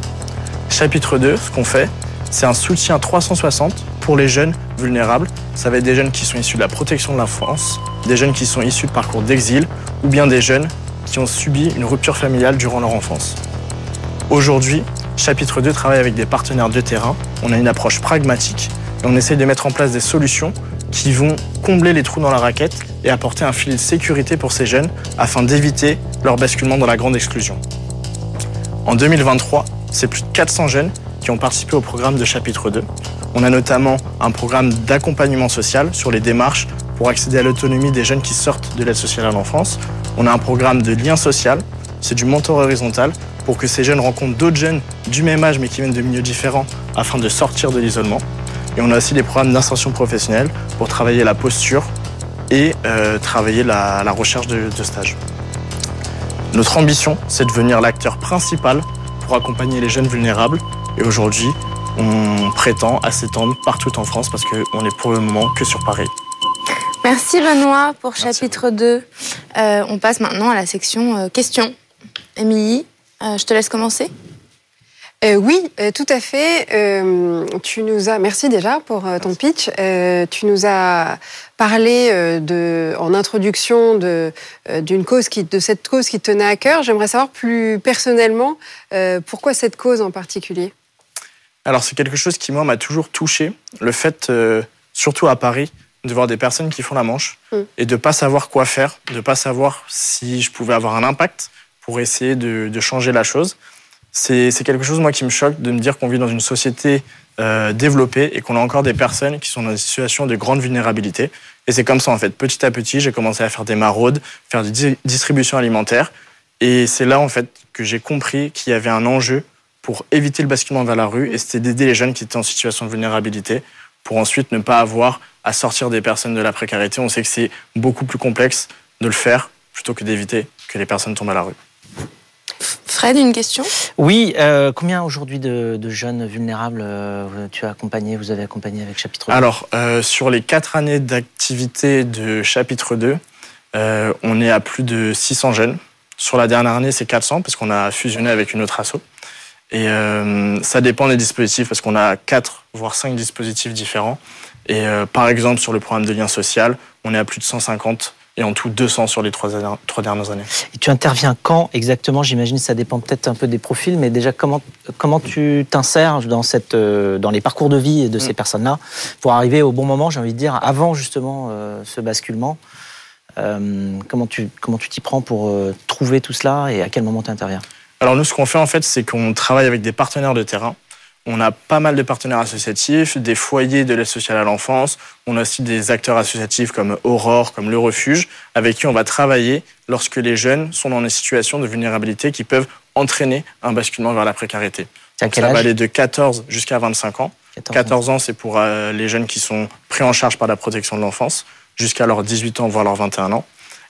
Chapitre 2, ce qu'on fait, c'est un soutien 360 pour les jeunes vulnérables. Ça va être des jeunes qui sont issus de la protection de l'enfance, des jeunes qui sont issus de parcours d'exil ou bien des jeunes qui ont subi une rupture familiale durant leur enfance. Aujourd'hui, chapitre 2 travaille avec des partenaires de terrain. On a une approche pragmatique et on essaye de mettre en place des solutions qui vont combler les trous dans la raquette et apporter un filet de sécurité pour ces jeunes afin d'éviter leur basculement dans la grande exclusion. En 2023, c'est plus de 400 jeunes qui ont participé au programme de chapitre 2. On a notamment un programme d'accompagnement social sur les démarches pour accéder à l'autonomie des jeunes qui sortent de l'aide sociale à l'enfance. On a un programme de lien social, c'est du mentor horizontal pour que ces jeunes rencontrent d'autres jeunes du même âge mais qui viennent de milieux différents afin de sortir de l'isolement. Et on a aussi des programmes d'insertion professionnelle pour travailler la posture et euh, travailler la, recherche de, de stage. Notre ambition, c'est de devenir l'acteur principal pour accompagner les jeunes vulnérables. Et aujourd'hui, on prétend à s'étendre partout en France parce qu'on est pour le moment que sur Paris. Merci Benoît pour chapitre 2. Euh, on passe maintenant à la section euh, questions. Émilie, je te laisse commencer. Euh, oui, euh, tout à fait. Euh, tu nous as, merci déjà pour ton pitch. tu nous as parlé de, en introduction de d'une cause qui, de cette cause qui te tenait à cœur. J'aimerais savoir plus personnellement pourquoi cette cause en particulier? Alors c'est quelque chose qui moi m'a toujours touché. Le fait, surtout à Paris, de voir des personnes qui font la manche mm. et de pas savoir quoi faire, de pas savoir si je pouvais avoir un impact pour essayer de, de changer la chose c'est quelque chose, moi, qui me choque de me dire qu'on vit dans une société euh, développée et qu'on a encore des personnes qui sont dans des situations de grande vulnérabilité. Et c'est comme ça, en fait. Petit à petit, j'ai commencé à faire des maraudes, faire des distributions alimentaires. Et c'est là, en fait, que j'ai compris qu'il y avait un enjeu pour éviter le basculement vers la rue, et c'était d'aider les jeunes qui étaient en situation de vulnérabilité pour ensuite ne pas avoir à sortir des personnes de la précarité. On sait que c'est beaucoup plus complexe de le faire plutôt que d'éviter que les personnes tombent à la rue. Fred, une question? Oui, euh, combien aujourd'hui de, jeunes vulnérables euh, tu as accompagné, vous avez accompagné avec Chapitre 2 Alors, euh, sur les quatre années d'activité de Chapitre 2, on est à plus de 600 jeunes. Sur la dernière année, c'est 400 parce qu'on a fusionné avec une autre asso. Et ça dépend des dispositifs parce qu'on a quatre voire cinq dispositifs différents. Et par exemple, sur le programme de lien social, on est à plus de 150 et en tout 200 sur les trois, dernières années. Et tu interviens quand exactement? J'imagine que ça dépend peut-être un peu des profils, mais déjà comment, comment tu t'insères dans, cette, euh, dans les parcours de vie de ces mm. personnes-là pour arriver au bon moment, j'ai envie de dire, avant justement euh, ce basculement? Euh, Comment tu comment tu t'y prends pour trouver tout cela et à quel moment tu interviens? Alors nous, ce qu'on fait en fait, c'est qu'on travaille avec des partenaires de terrain on a pas mal de partenaires associatifs, des foyers de l'aide sociale à l'enfance. On a aussi des acteurs associatifs comme Aurore, comme Le Refuge, avec qui on va travailler lorsque les jeunes sont dans des situations de vulnérabilité qui peuvent entraîner un basculement vers la précarité. ça va aller de 14 jusqu'à 25 ans. 14, ans, c'est pour euh, les jeunes qui sont pris en charge par la protection de l'enfance, jusqu'à leurs 18 ans, voire leurs 21 ans.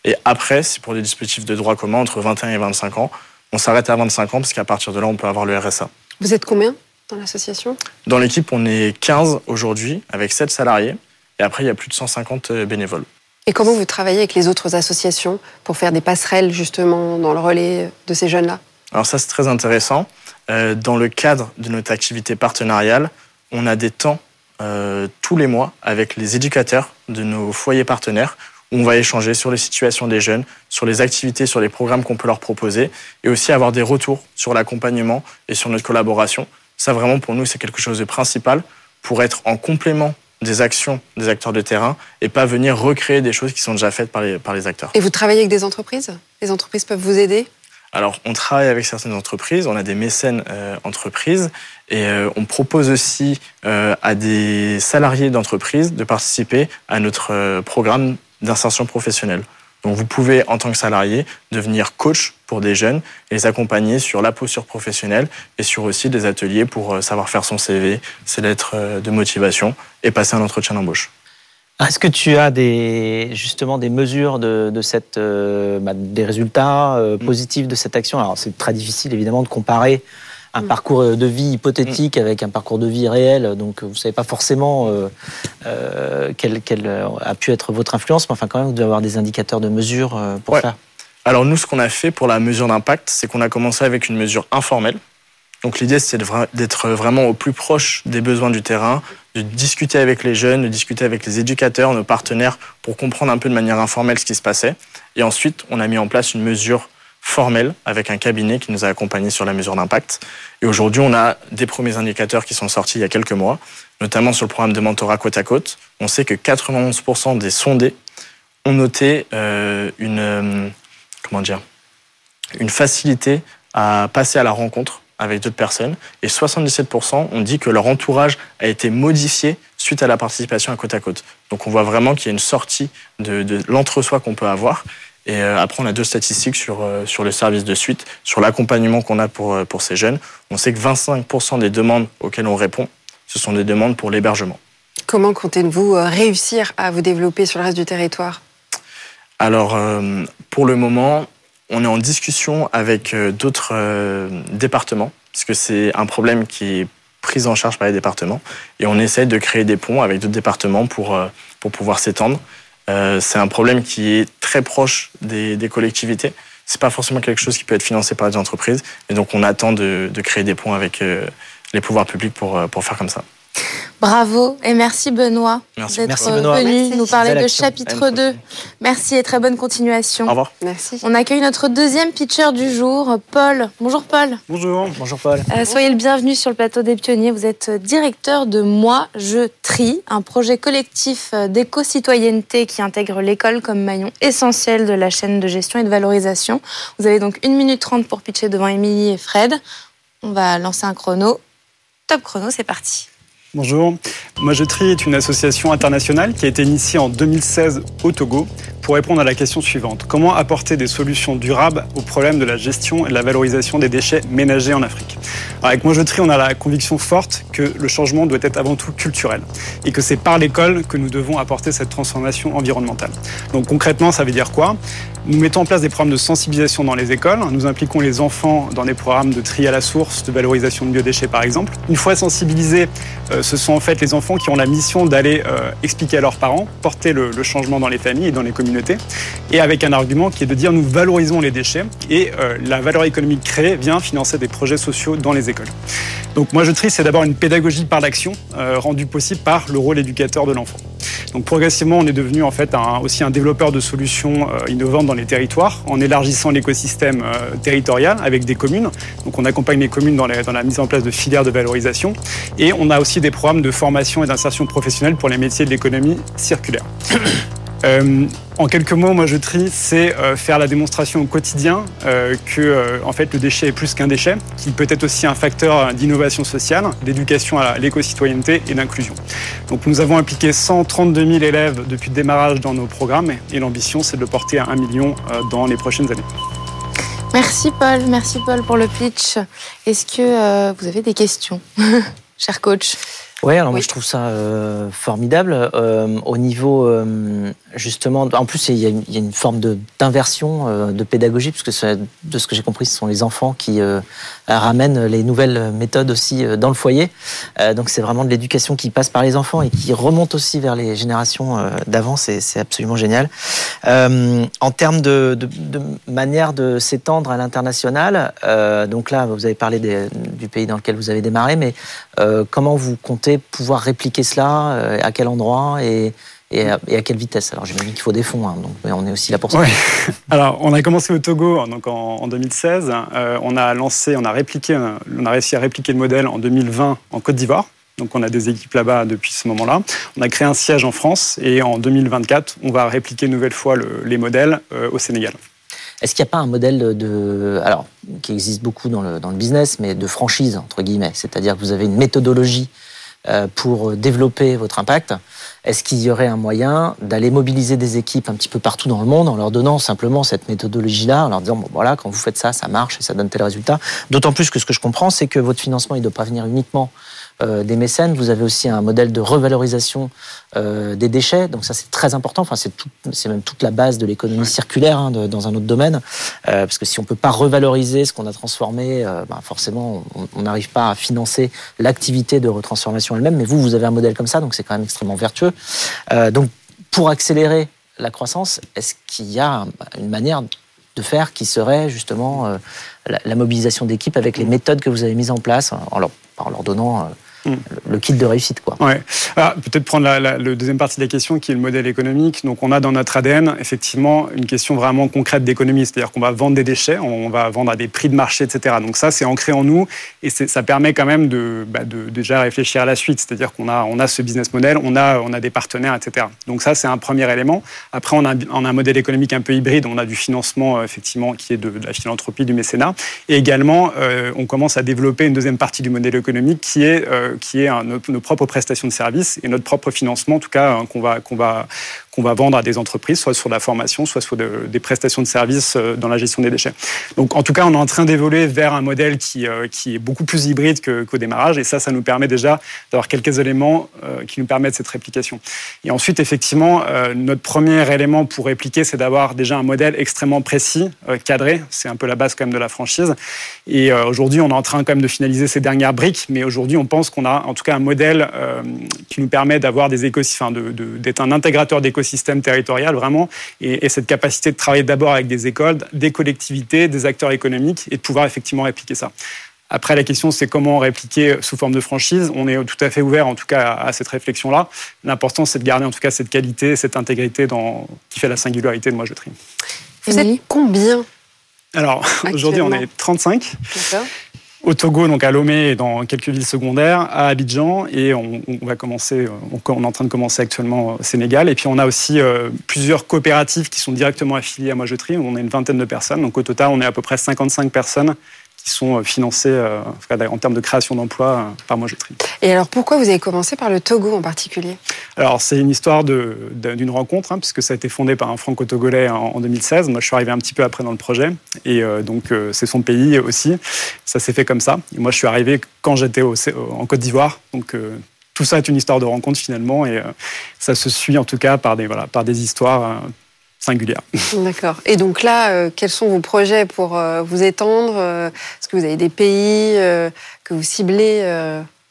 Et après, c'est pour des dispositifs de droit commun entre 21 et 25 ans. On s'arrête à 25 ans parce qu'à partir de là, on peut avoir le RSA. Vous êtes combien dans l'association? Dans l'équipe, on est 15 aujourd'hui, avec 7 salariés. Et après, il y a plus de 150 euh, bénévoles. Et comment vous travaillez avec les autres associations pour faire des passerelles justement dans le relais de ces jeunes-là? Alors ça, c'est très intéressant. Euh, dans le cadre de notre activité partenariale, on a des temps euh, tous les mois avec les éducateurs de nos foyers partenaires on va échanger sur les situations des jeunes, sur les activités, sur les programmes qu'on peut leur proposer et aussi avoir des retours sur l'accompagnement et sur notre collaboration. Ça, vraiment, pour nous, c'est quelque chose de principal pour être en complément des actions des acteurs de terrain et pas venir recréer des choses qui sont déjà faites par les, par les acteurs. Et vous travaillez avec des entreprises? Les entreprises peuvent vous aider? Alors, on travaille avec certaines entreprises, on a des mécènes euh, entreprises et euh, on propose aussi euh, à des salariés d'entreprise de participer à notre programme d'insertion professionnelle. Donc vous pouvez, en tant que salarié, devenir coach pour des jeunes et les accompagner sur la posture professionnelle et sur aussi des ateliers pour euh, savoir faire son CV, ses lettres euh, de motivation et passer un entretien d'embauche. Est-ce que tu as des, justement des mesures de, cette, euh, bah, des résultats mm. positifs de cette action? Alors c'est très difficile évidemment de comparer un mm. parcours de vie hypothétique mm. avec un parcours de vie réel. Donc, vous ne savez pas forcément euh, euh, quelle, a pu être votre influence, mais enfin, quand même, vous devez avoir des indicateurs de mesure euh, pour ça. Alors, nous, ce qu'on a fait pour la mesure d'impact, c'est qu'on a commencé avec une mesure informelle. Donc, l'idée, c'est d'être vraiment au plus proche des besoins du terrain, de discuter avec les jeunes, de discuter avec les éducateurs, nos partenaires, pour comprendre un peu de manière informelle ce qui se passait. Et ensuite, on a mis en place une mesure formel avec un cabinet qui nous a accompagnés sur la mesure d'impact. Et aujourd'hui, on a des premiers indicateurs qui sont sortis il y a quelques mois, notamment sur le programme de mentorat côte à côte. On sait que 91% des sondés ont noté euh, une, euh, comment dire, une facilité à passer à la rencontre avec d'autres personnes. Et 77% ont dit que leur entourage a été modifié suite à la participation à côte à côte. Donc on voit vraiment qu'il y a une sortie de, de l'entre-soi qu'on peut avoir. Et après, on a deux statistiques sur, sur le service de suite, sur l'accompagnement qu'on a pour, pour ces jeunes. On sait que 25% des demandes auxquelles on répond, ce sont des demandes pour l'hébergement. Comment comptez-vous réussir à vous développer sur le reste du territoire? Alors, pour le moment, on est en discussion avec d'autres départements, parce que c'est un problème qui est prise en charge par les départements. Et on essaie de créer des ponts avec d'autres départements pour, euh, pour pouvoir s'étendre. Euh, c'est un problème qui est très proche des, des collectivités. C'est pas forcément quelque chose qui peut être financé par les entreprises. Et donc, on attend de, créer des ponts avec euh, les pouvoirs publics pour, pour faire comme ça. Bravo et merci Benoît d'être venu nous parler de chapitre 2. Merci et très bonne continuation. Au revoir. Merci. On accueille notre deuxième pitcher du jour, Paul. Bonjour Paul. Bonjour. Bonjour Paul. Euh, soyez le bienvenu sur le plateau des pionniers. Vous êtes directeur de Moi Je Trie, un projet collectif d'éco-citoyenneté qui intègre l'école comme maillon essentiel de la chaîne de gestion et de valorisation. Vous avez donc 1 minute 30 pour pitcher devant Émilie et Fred. On va lancer un chrono. Top chrono, c'est parti. Bonjour. Moi est une association internationale qui a été initiée en 2016 au Togo pour répondre à la question suivante. Comment apporter des solutions durables au problème de la gestion et de la valorisation des déchets ménagers en Afrique? Avec Moi je trie, on a la conviction forte que le changement doit être avant tout culturel et que c'est par l'école que nous devons apporter cette transformation environnementale. Donc concrètement, ça veut dire quoi? Nous mettons en place des programmes de sensibilisation dans les écoles. Nous impliquons les enfants dans des programmes de tri à la source, de valorisation de biodéchets par exemple. Une fois sensibilisés, euh, ce sont en fait les enfants qui ont la mission d'aller euh, expliquer à leurs parents, porter le, changement dans les familles et dans les communautés, et avec un argument qui est de dire nous valorisons les déchets et euh, la valeur économique créée vient financer des projets sociaux dans les écoles. Donc moi je trie, c'est d'abord une pédagogie par l'action rendue possible par le rôle éducateur de l'enfant. Donc progressivement, on est devenu en fait aussi un développeur de solutions euh, innovantes dans les territoires en élargissant l'écosystème euh, territorial avec des communes. Donc on accompagne les communes dans, la mise en place de filières de valorisation et on a aussi des programmes de formation et d'insertion professionnelle pour les métiers de l'économie circulaire. Euh, en quelques mots, moi je trie, c'est euh, faire la démonstration au quotidien euh, que en fait le déchet est plus qu'un déchet, qui peut être aussi un facteur d'innovation sociale, d'éducation à l'éco-citoyenneté et d'inclusion. Donc nous avons impliqué 132 000 élèves depuis le démarrage dans nos programmes et l'ambition c'est de le porter à 1 million dans les prochaines années. Merci Paul, merci Paul pour le pitch. Est-ce que vous avez des questions, (laughs) cher coach? Ouais, alors moi je trouve ça euh, formidable. Euh, au niveau euh, justement, en plus il y, a une, il y a une forme d'inversion de, de, pédagogie, puisque de ce que j'ai compris, ce sont les enfants qui ramènent les nouvelles méthodes aussi dans le foyer. donc c'est vraiment de l'éducation qui passe par les enfants et qui remonte aussi vers les générations d'avant. C'est absolument génial. en termes de, de, de manière de s'étendre à l'international, donc là vous avez parlé des, du pays dans lequel vous avez démarré, mais comment vous comptez pouvoir répliquer cela euh, À quel endroit et, et à, quelle vitesse Alors j'imagine qu'il faut des fonds, hein, donc on est aussi là pour ça. (laughs) Alors on a commencé au Togo donc en, 2016. Euh, on a lancé, on a répliqué, on a réussi à répliquer le modèle en 2020 en Côte d'Ivoire. Donc on a des équipes là-bas depuis ce moment-là. On a créé un siège en France et en 2024, on va répliquer une nouvelle fois les modèles euh, au Sénégal. Est-ce qu'il n'y a pas un modèle de, alors qui existe beaucoup dans le, dans le business, mais de franchise entre guillemets, c'est-à-dire que vous avez une méthodologie euh, pour développer votre impact. Est-ce qu'il y aurait un moyen d'aller mobiliser des équipes un petit peu partout dans le monde en leur donnant simplement cette méthodologie-là, en leur disant, bon voilà, quand vous faites ça, ça marche et ça donne tel résultat. D'autant plus que ce que je comprends, c'est que votre financement, il ne doit pas venir uniquement euh, des mécènes. Vous avez aussi un modèle de revalorisation euh, des déchets. Donc ça, c'est très important. Enfin, c'est, c'est même toute la base de l'économie circulaire hein, de, dans un autre domaine. Euh, parce que si on peut pas revaloriser ce qu'on a transformé, ben forcément, on n'arrive pas à financer l'activité de retransformation elle-même. Mais vous, vous avez un modèle comme ça, donc c'est quand même extrêmement vertueux. Donc, pour accélérer la croissance, est-ce qu'il y a une manière de faire qui serait justement la, la, mobilisation d'équipes avec les méthodes que vous avez mises en place en leur, en leur donnant le kit de réussite. Quoi. Ah, peut-être prendre la, deuxième partie de la question qui est le modèle économique. Donc on a dans notre ADN effectivement une question vraiment concrète d'économie, c'est-à-dire qu'on va vendre des déchets, on va vendre à des prix de marché, etc. Donc ça c'est ancré en nous et ça permet quand même de, bah, de, déjà réfléchir à la suite, c'est-à-dire qu'on a, on a ce business model, on a, on a des partenaires, etc. Donc ça c'est un premier élément. Après on a, un modèle économique un peu hybride, on a du financement effectivement qui est de, de la philanthropie, du mécénat et également euh, on commence à développer une deuxième partie du modèle économique qui est euh, qui est nos, propres prestations de services et notre propre financement, en tout cas, qu'on va, qu'on va, qu'on va vendre à des entreprises, soit sur la formation, soit sur des prestations de services dans la gestion des déchets. Donc, en tout cas, on est en train d'évoluer vers un modèle qui, qui est beaucoup plus hybride qu'au démarrage, et ça, ça nous permet déjà d'avoir quelques éléments qui nous permettent cette réplication. Et ensuite, effectivement, notre premier élément pour répliquer, c'est d'avoir déjà un modèle extrêmement précis, cadré. C'est un peu la base quand même de la franchise. Et aujourd'hui, on est en train quand même de finaliser ces dernières briques, mais aujourd'hui, on pense qu'on a en tout cas un modèle euh, qui nous permet d'avoir des écosystèmes, d'être un intégrateur d'écosystèmes territorial vraiment, et, cette capacité de travailler d'abord avec des écoles, des collectivités, des acteurs économiques, et de pouvoir effectivement répliquer ça. Après, la question, c'est comment répliquer sous forme de franchise. On est tout à fait ouvert, en tout cas, à cette réflexion-là. L'important, c'est de garder, en tout cas, cette qualité, cette intégrité dans... qui fait la singularité de Moi Je Trie. Vous êtes combien Alors, (laughs) aujourd'hui, on est 35 au Togo, donc à Lomé et dans quelques villes secondaires, à Abidjan, et on, va commencer, on, est en train de commencer actuellement au Sénégal. Et puis on a aussi euh, plusieurs coopératives qui sont directement affiliées à Moi Je Trie. On a une vingtaine de personnes, donc au total on est à peu près 55 personnes qui sont euh, financés euh, en termes de création d'emplois euh, par Moi Je Trie. Et alors pourquoi vous avez commencé par le Togo en particulier? Alors c'est une histoire d'une rencontre, hein, puisque ça a été fondé par un franco-togolais en, 2016. Moi je suis arrivé un petit peu après dans le projet, et donc c'est son pays aussi. Ça s'est fait comme ça. Et moi je suis arrivé quand j'étais en Côte d'Ivoire, donc tout ça est une histoire de rencontre finalement, et ça se suit en tout cas par des, voilà, par des histoires singulière. D'accord. Et donc là, euh, quels sont vos projets pour euh, vous étendre euh, Est-ce que vous avez des pays que vous ciblez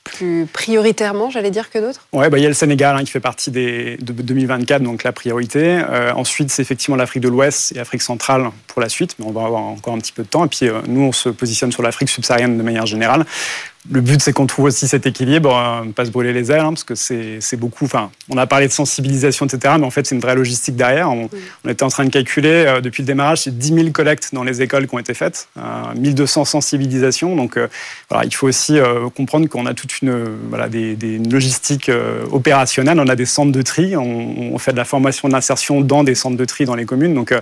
plus prioritairement, j'allais dire, que d'autres? Oui, bah, il y a le Sénégal hein, qui fait partie des, de 2024, donc la priorité. ensuite, c'est effectivement l'Afrique de l'Ouest et l'Afrique centrale pour la suite, mais on va avoir encore un petit peu de temps. Et puis, nous, on se positionne sur l'Afrique subsaharienne de manière générale le but, c'est qu'on trouve aussi cet équilibre, euh, ne pas se brûler les ailes, hein, parce que c'est beaucoup. Enfin, on a parlé de sensibilisation, etc., mais en fait, c'est une vraie logistique derrière. On, était en train de calculer euh, depuis le démarrage, c'est 10 000 collectes dans les écoles qui ont été faites, 1200 euh, sensibilisations. Donc, voilà, il faut aussi comprendre qu'on a toute une voilà des, des logistiques opérationnelles. On a des centres de tri, on, on fait de la formation d'insertion dans des centres de tri dans les communes. Donc,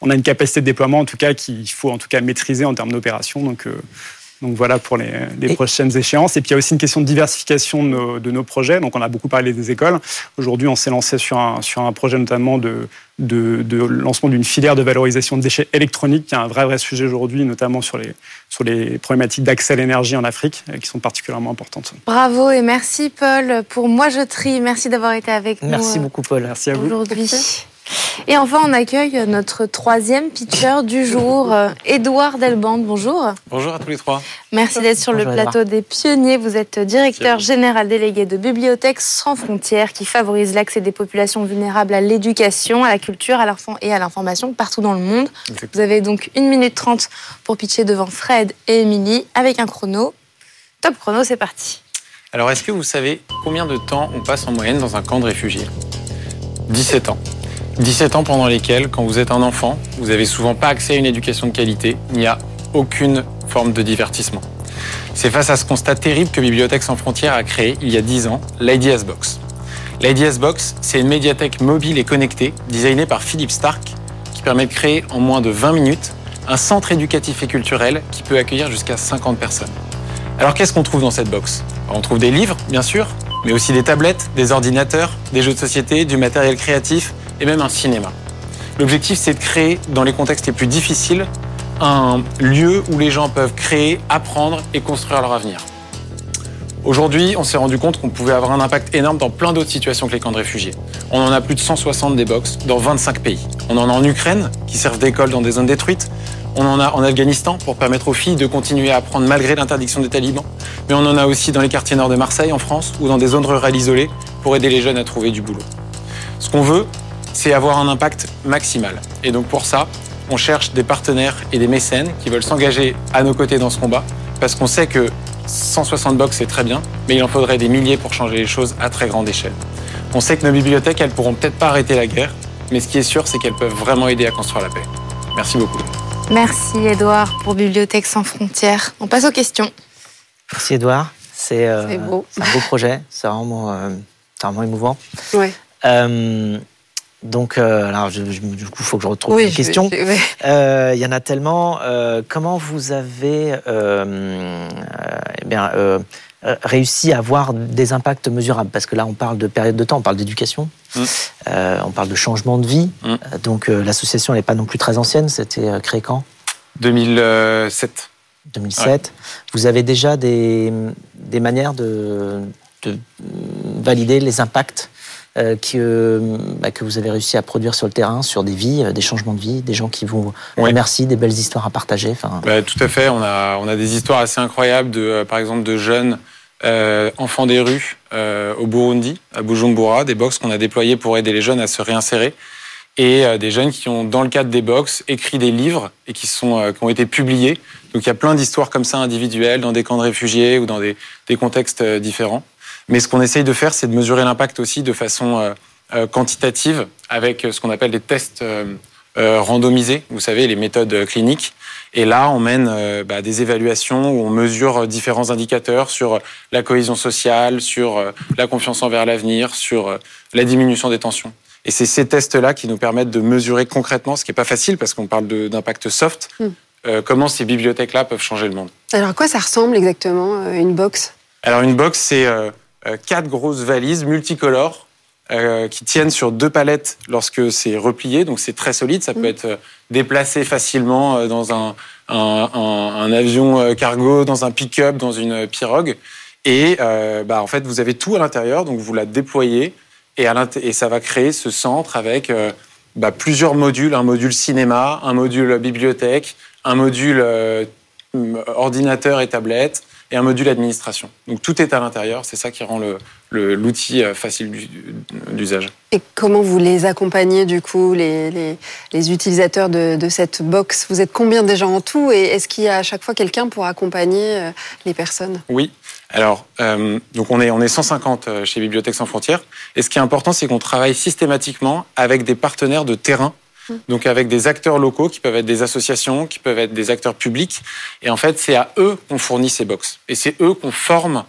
on a une capacité de déploiement, en tout cas, qu'il faut en tout cas maîtriser en termes d'opération. Donc donc voilà pour les, prochaines échéances. Et puis il y a aussi une question de diversification de nos, projets. Donc on a beaucoup parlé des écoles. Aujourd'hui, on s'est lancé sur un, sur un projet notamment de, de, lancement d'une filière de valorisation de déchets électroniques, qui est un vrai, vrai sujet aujourd'hui, notamment sur les, sur les problématiques d'accès à l'énergie en Afrique, euh, qui sont particulièrement importantes. Bravo et merci Paul pour Moi Je Trie. Merci d'avoir été avec nous. Merci beaucoup Paul. Merci à vous. Aujourd'hui. Et enfin, on accueille notre troisième pitcher du jour, Édouard Delband. Bonjour. Bonjour à tous les trois. Merci d'être sur le plateau des pionniers. Vous êtes directeur général délégué de Bibliothèques sans frontières qui favorise l'accès des populations vulnérables à l'éducation, à la culture et à l'information partout dans le monde. Vous avez donc une minute trente pour pitcher devant Fred et Émilie avec un chrono. Top chrono, c'est parti. Alors, est-ce que vous savez combien de temps on passe en moyenne dans un camp de réfugiés? 17 ans. 17 ans pendant lesquels, quand vous êtes un enfant, vous n'avez souvent pas accès à une éducation de qualité, ni à aucune forme de divertissement. C'est face à ce constat terrible que Bibliothèques sans frontières a créé, il y a 10 ans, l'IDS Box. L'IDS Box, c'est une médiathèque mobile et connectée, designée par Philippe Stark, qui permet de créer en moins de 20 minutes un centre éducatif et culturel qui peut accueillir jusqu'à 50 personnes. Alors qu'est-ce qu'on trouve dans cette box? On trouve des livres, bien sûr, mais aussi des tablettes, des ordinateurs, des jeux de société, du matériel créatif, et même un cinéma. L'objectif, c'est de créer, dans les contextes les plus difficiles, un lieu où les gens peuvent créer, apprendre et construire leur avenir. Aujourd'hui, on s'est rendu compte qu'on pouvait avoir un impact énorme dans plein d'autres situations que les camps de réfugiés. On en a plus de 160 des box dans 25 pays. On en a en Ukraine, qui servent d'école dans des zones détruites. On en a en Afghanistan pour permettre aux filles de continuer à apprendre malgré l'interdiction des talibans. Mais on en a aussi dans les quartiers nord de Marseille, en France, ou dans des zones rurales isolées pour aider les jeunes à trouver du boulot. Ce qu'on veut, c'est avoir un impact maximal. Et donc pour ça, on cherche des partenaires et des mécènes qui veulent s'engager à nos côtés dans ce combat, parce qu'on sait que 160 box c'est très bien, mais il en faudrait des milliers pour changer les choses à très grande échelle. On sait que nos bibliothèques, elles pourront peut-être pas arrêter la guerre, mais ce qui est sûr, c'est qu'elles peuvent vraiment aider à construire la paix. Merci beaucoup. Merci Edouard pour Bibliothèque sans frontières. On passe aux questions. Merci Edouard. C'est euh, un beau projet, c'est vraiment, euh, vraiment émouvant. Ouais. Euh, Donc, alors, du coup, il faut que je retrouve les questions. Il y en a tellement. comment vous avez eh bien, réussi à avoir des impacts mesurables Parce que là, on parle de période de temps, on parle d'éducation, mm. on parle de changement de vie. Mm. Donc, l'association n'est pas non plus très ancienne. C'était créé quand? 2007. 2007. Vous avez déjà des, des manières de, de, valider les impacts euh, que, bah, que vous avez réussi à produire sur le terrain, sur des vies, euh, des changements de vie, des gens qui vous remercient, des belles histoires à partager. Bah, tout à fait. On a, on a des histoires assez incroyables, de, euh, par exemple, de jeunes enfants des rues au Burundi, à Bujumbura, des box qu'on a déployés pour aider les jeunes à se réinsérer et euh, des jeunes qui ont, dans le cadre des box, écrit des livres et qui, sont, euh, qui ont été publiés. Donc il y a plein d'histoires comme ça individuelles dans des camps de réfugiés ou dans des, des contextes euh, différents. Mais ce qu'on essaye de faire, c'est de mesurer l'impact aussi de façon quantitative avec ce qu'on appelle des tests randomisés, vous savez, les méthodes cliniques. Et là, on mène bah, des évaluations où on mesure différents indicateurs sur la cohésion sociale, sur la confiance envers l'avenir, sur la diminution des tensions. Et c'est ces tests-là qui nous permettent de mesurer concrètement, ce qui n'est pas facile parce qu'on parle d'impact soft, hmm. euh, comment ces bibliothèques-là peuvent changer le monde. Alors à quoi ça ressemble exactement, euh, une box? Alors une box, c'est euh, quatre grosses valises multicolores qui tiennent sur deux palettes lorsque c'est replié, donc c'est très solide, ça peut hmm. être déplacé facilement dans un, un avion cargo, dans un pick-up, dans une pirogue. Et bah, en fait, vous avez tout à l'intérieur, donc vous la déployez, et, ça va créer ce centre avec euh, bah, plusieurs modules, un module cinéma, un module bibliothèque, un module euh, ordinateur et tablette et un module administration. Donc tout est à l'intérieur, c'est ça qui rend l'outil euh, facile d'usage. Et comment vous les accompagnez du coup, les, utilisateurs de, de, cette box? Vous êtes combien déjà en tout? Et est-ce qu'il y a à chaque fois quelqu'un pour accompagner les personnes? Oui, alors, euh, donc on est, on est 150 euh, chez Bibliothèques sans frontières. Et ce qui est important, c'est qu'on travaille systématiquement avec des partenaires de terrain. Donc avec des acteurs locaux qui peuvent être des associations, qui peuvent être des acteurs publics. Et en fait, c'est à eux qu'on fournit ces box. Et c'est eux qu'on forme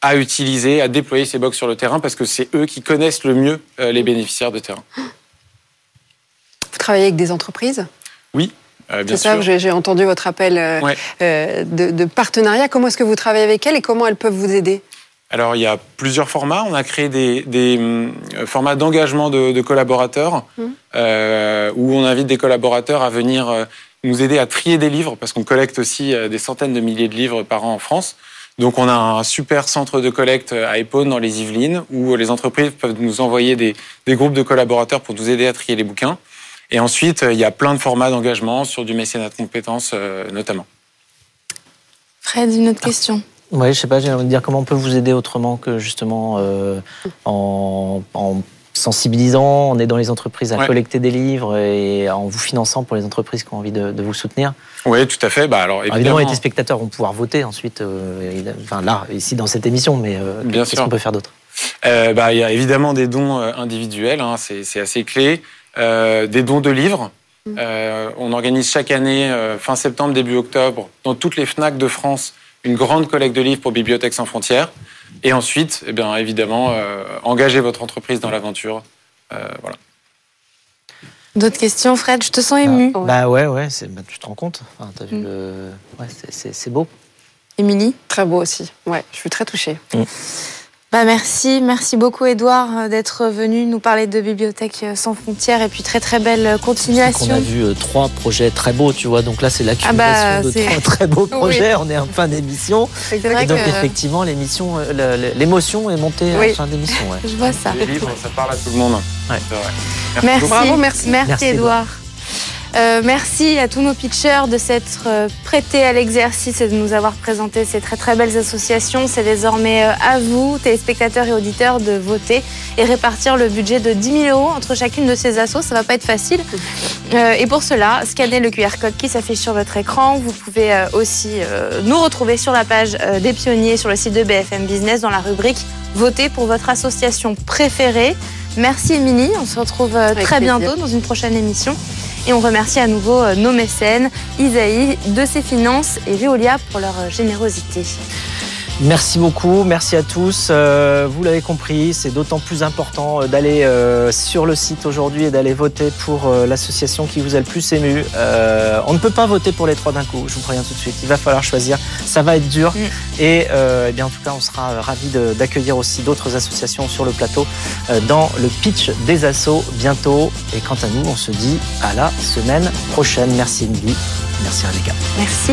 à utiliser, à déployer ces box sur le terrain, parce que c'est eux qui connaissent le mieux euh, les bénéficiaires de terrain. Vous travaillez avec des entreprises? Oui, euh, c'est ça, j'ai entendu votre appel euh, euh, de, partenariat. Comment est-ce que vous travaillez avec elles et comment elles peuvent vous aider? Alors, il y a plusieurs formats. On a créé des, formats d'engagement de, collaborateurs mmh. où on invite des collaborateurs à venir nous aider à trier des livres parce qu'on collecte aussi des centaines de milliers de livres par an en France. Donc, on a un super centre de collecte à Épône dans les Yvelines où les entreprises peuvent nous envoyer des groupes de collaborateurs pour nous aider à trier les bouquins. Et ensuite, il y a plein de formats d'engagement sur du mécénat de compétences euh, notamment. Fred, une autre question Oui, je sais pas, j'ai envie de dire comment on peut vous aider autrement que justement euh, en, sensibilisant, en aidant les entreprises à collecter des livres et en vous finançant pour les entreprises qui ont envie de, vous soutenir. Oui, tout à fait. Bah, alors, évidemment, les spectateurs vont pouvoir voter ensuite, euh, enfin là, ici dans cette émission, mais qu'est-ce qu'on peut faire d'autre? Bah, Il y a évidemment des dons individuels, hein, c'est assez clé. Euh, des dons de livres. Mm. Euh, on organise chaque année, euh, fin septembre, début octobre, dans toutes les FNAC de France, une grande collecte de livres pour Bibliothèques sans frontières. Et ensuite, eh bien, évidemment, engagez votre entreprise dans l'aventure. voilà. D'autres questions, Fred? Je te sens ému. Bah ouais, ouais, bah, tu te rends compte. Enfin, as vu mm. ouais, c'est beau. Émilie? Très beau aussi. Ouais, je suis très touchée. Mm. Bah merci, merci beaucoup Edouard euh, d'être venu nous parler de Bibliothèque sans frontières et puis très très belle continuation. On a vu euh, trois projets très beaux, tu vois, donc là c'est l'accumulation ah bah, de trois très beaux (laughs) projets, on est en fin d'émission. Et donc effectivement l'émission, euh, l'émotion est montée en fin d'émission. Ouais. Je vois ça. Les livres, ça parle à tout le monde. Merci, merci, merci Edouard. Euh, merci à tous nos pitchers de s'être euh, prêtés à l'exercice et de nous avoir présenté ces très très belles associations. C'est désormais euh, à vous, téléspectateurs et auditeurs, de voter et répartir le budget de 10 000 euros entre chacune de ces assos. Ça va pas être facile. et pour cela, scannez le QR code qui s'affiche sur votre écran. Vous pouvez aussi nous retrouver sur la page des pionniers sur le site de BFM Business dans la rubrique Votez pour votre association préférée. Merci Émilie, on se retrouve très bientôt dans une prochaine émission. Et on remercie à nouveau euh, nos mécènes, Isaïe de ses finances et Veolia pour leur euh, générosité. Merci beaucoup, merci à tous. Euh, vous l'avez compris, c'est d'autant plus important euh, d'aller euh, sur le site aujourd'hui et d'aller voter pour l'association qui vous a le plus ému. on ne peut pas voter pour les trois d'un coup, je vous préviens tout de suite. Il va falloir choisir, ça va être dur. Mm. Et eh bien, en tout cas, on sera ravis d'accueillir aussi d'autres associations sur le plateau dans le pitch des assos bientôt. Et quant à nous, on se dit à la semaine prochaine. Merci Emily, merci Rebecca. Merci.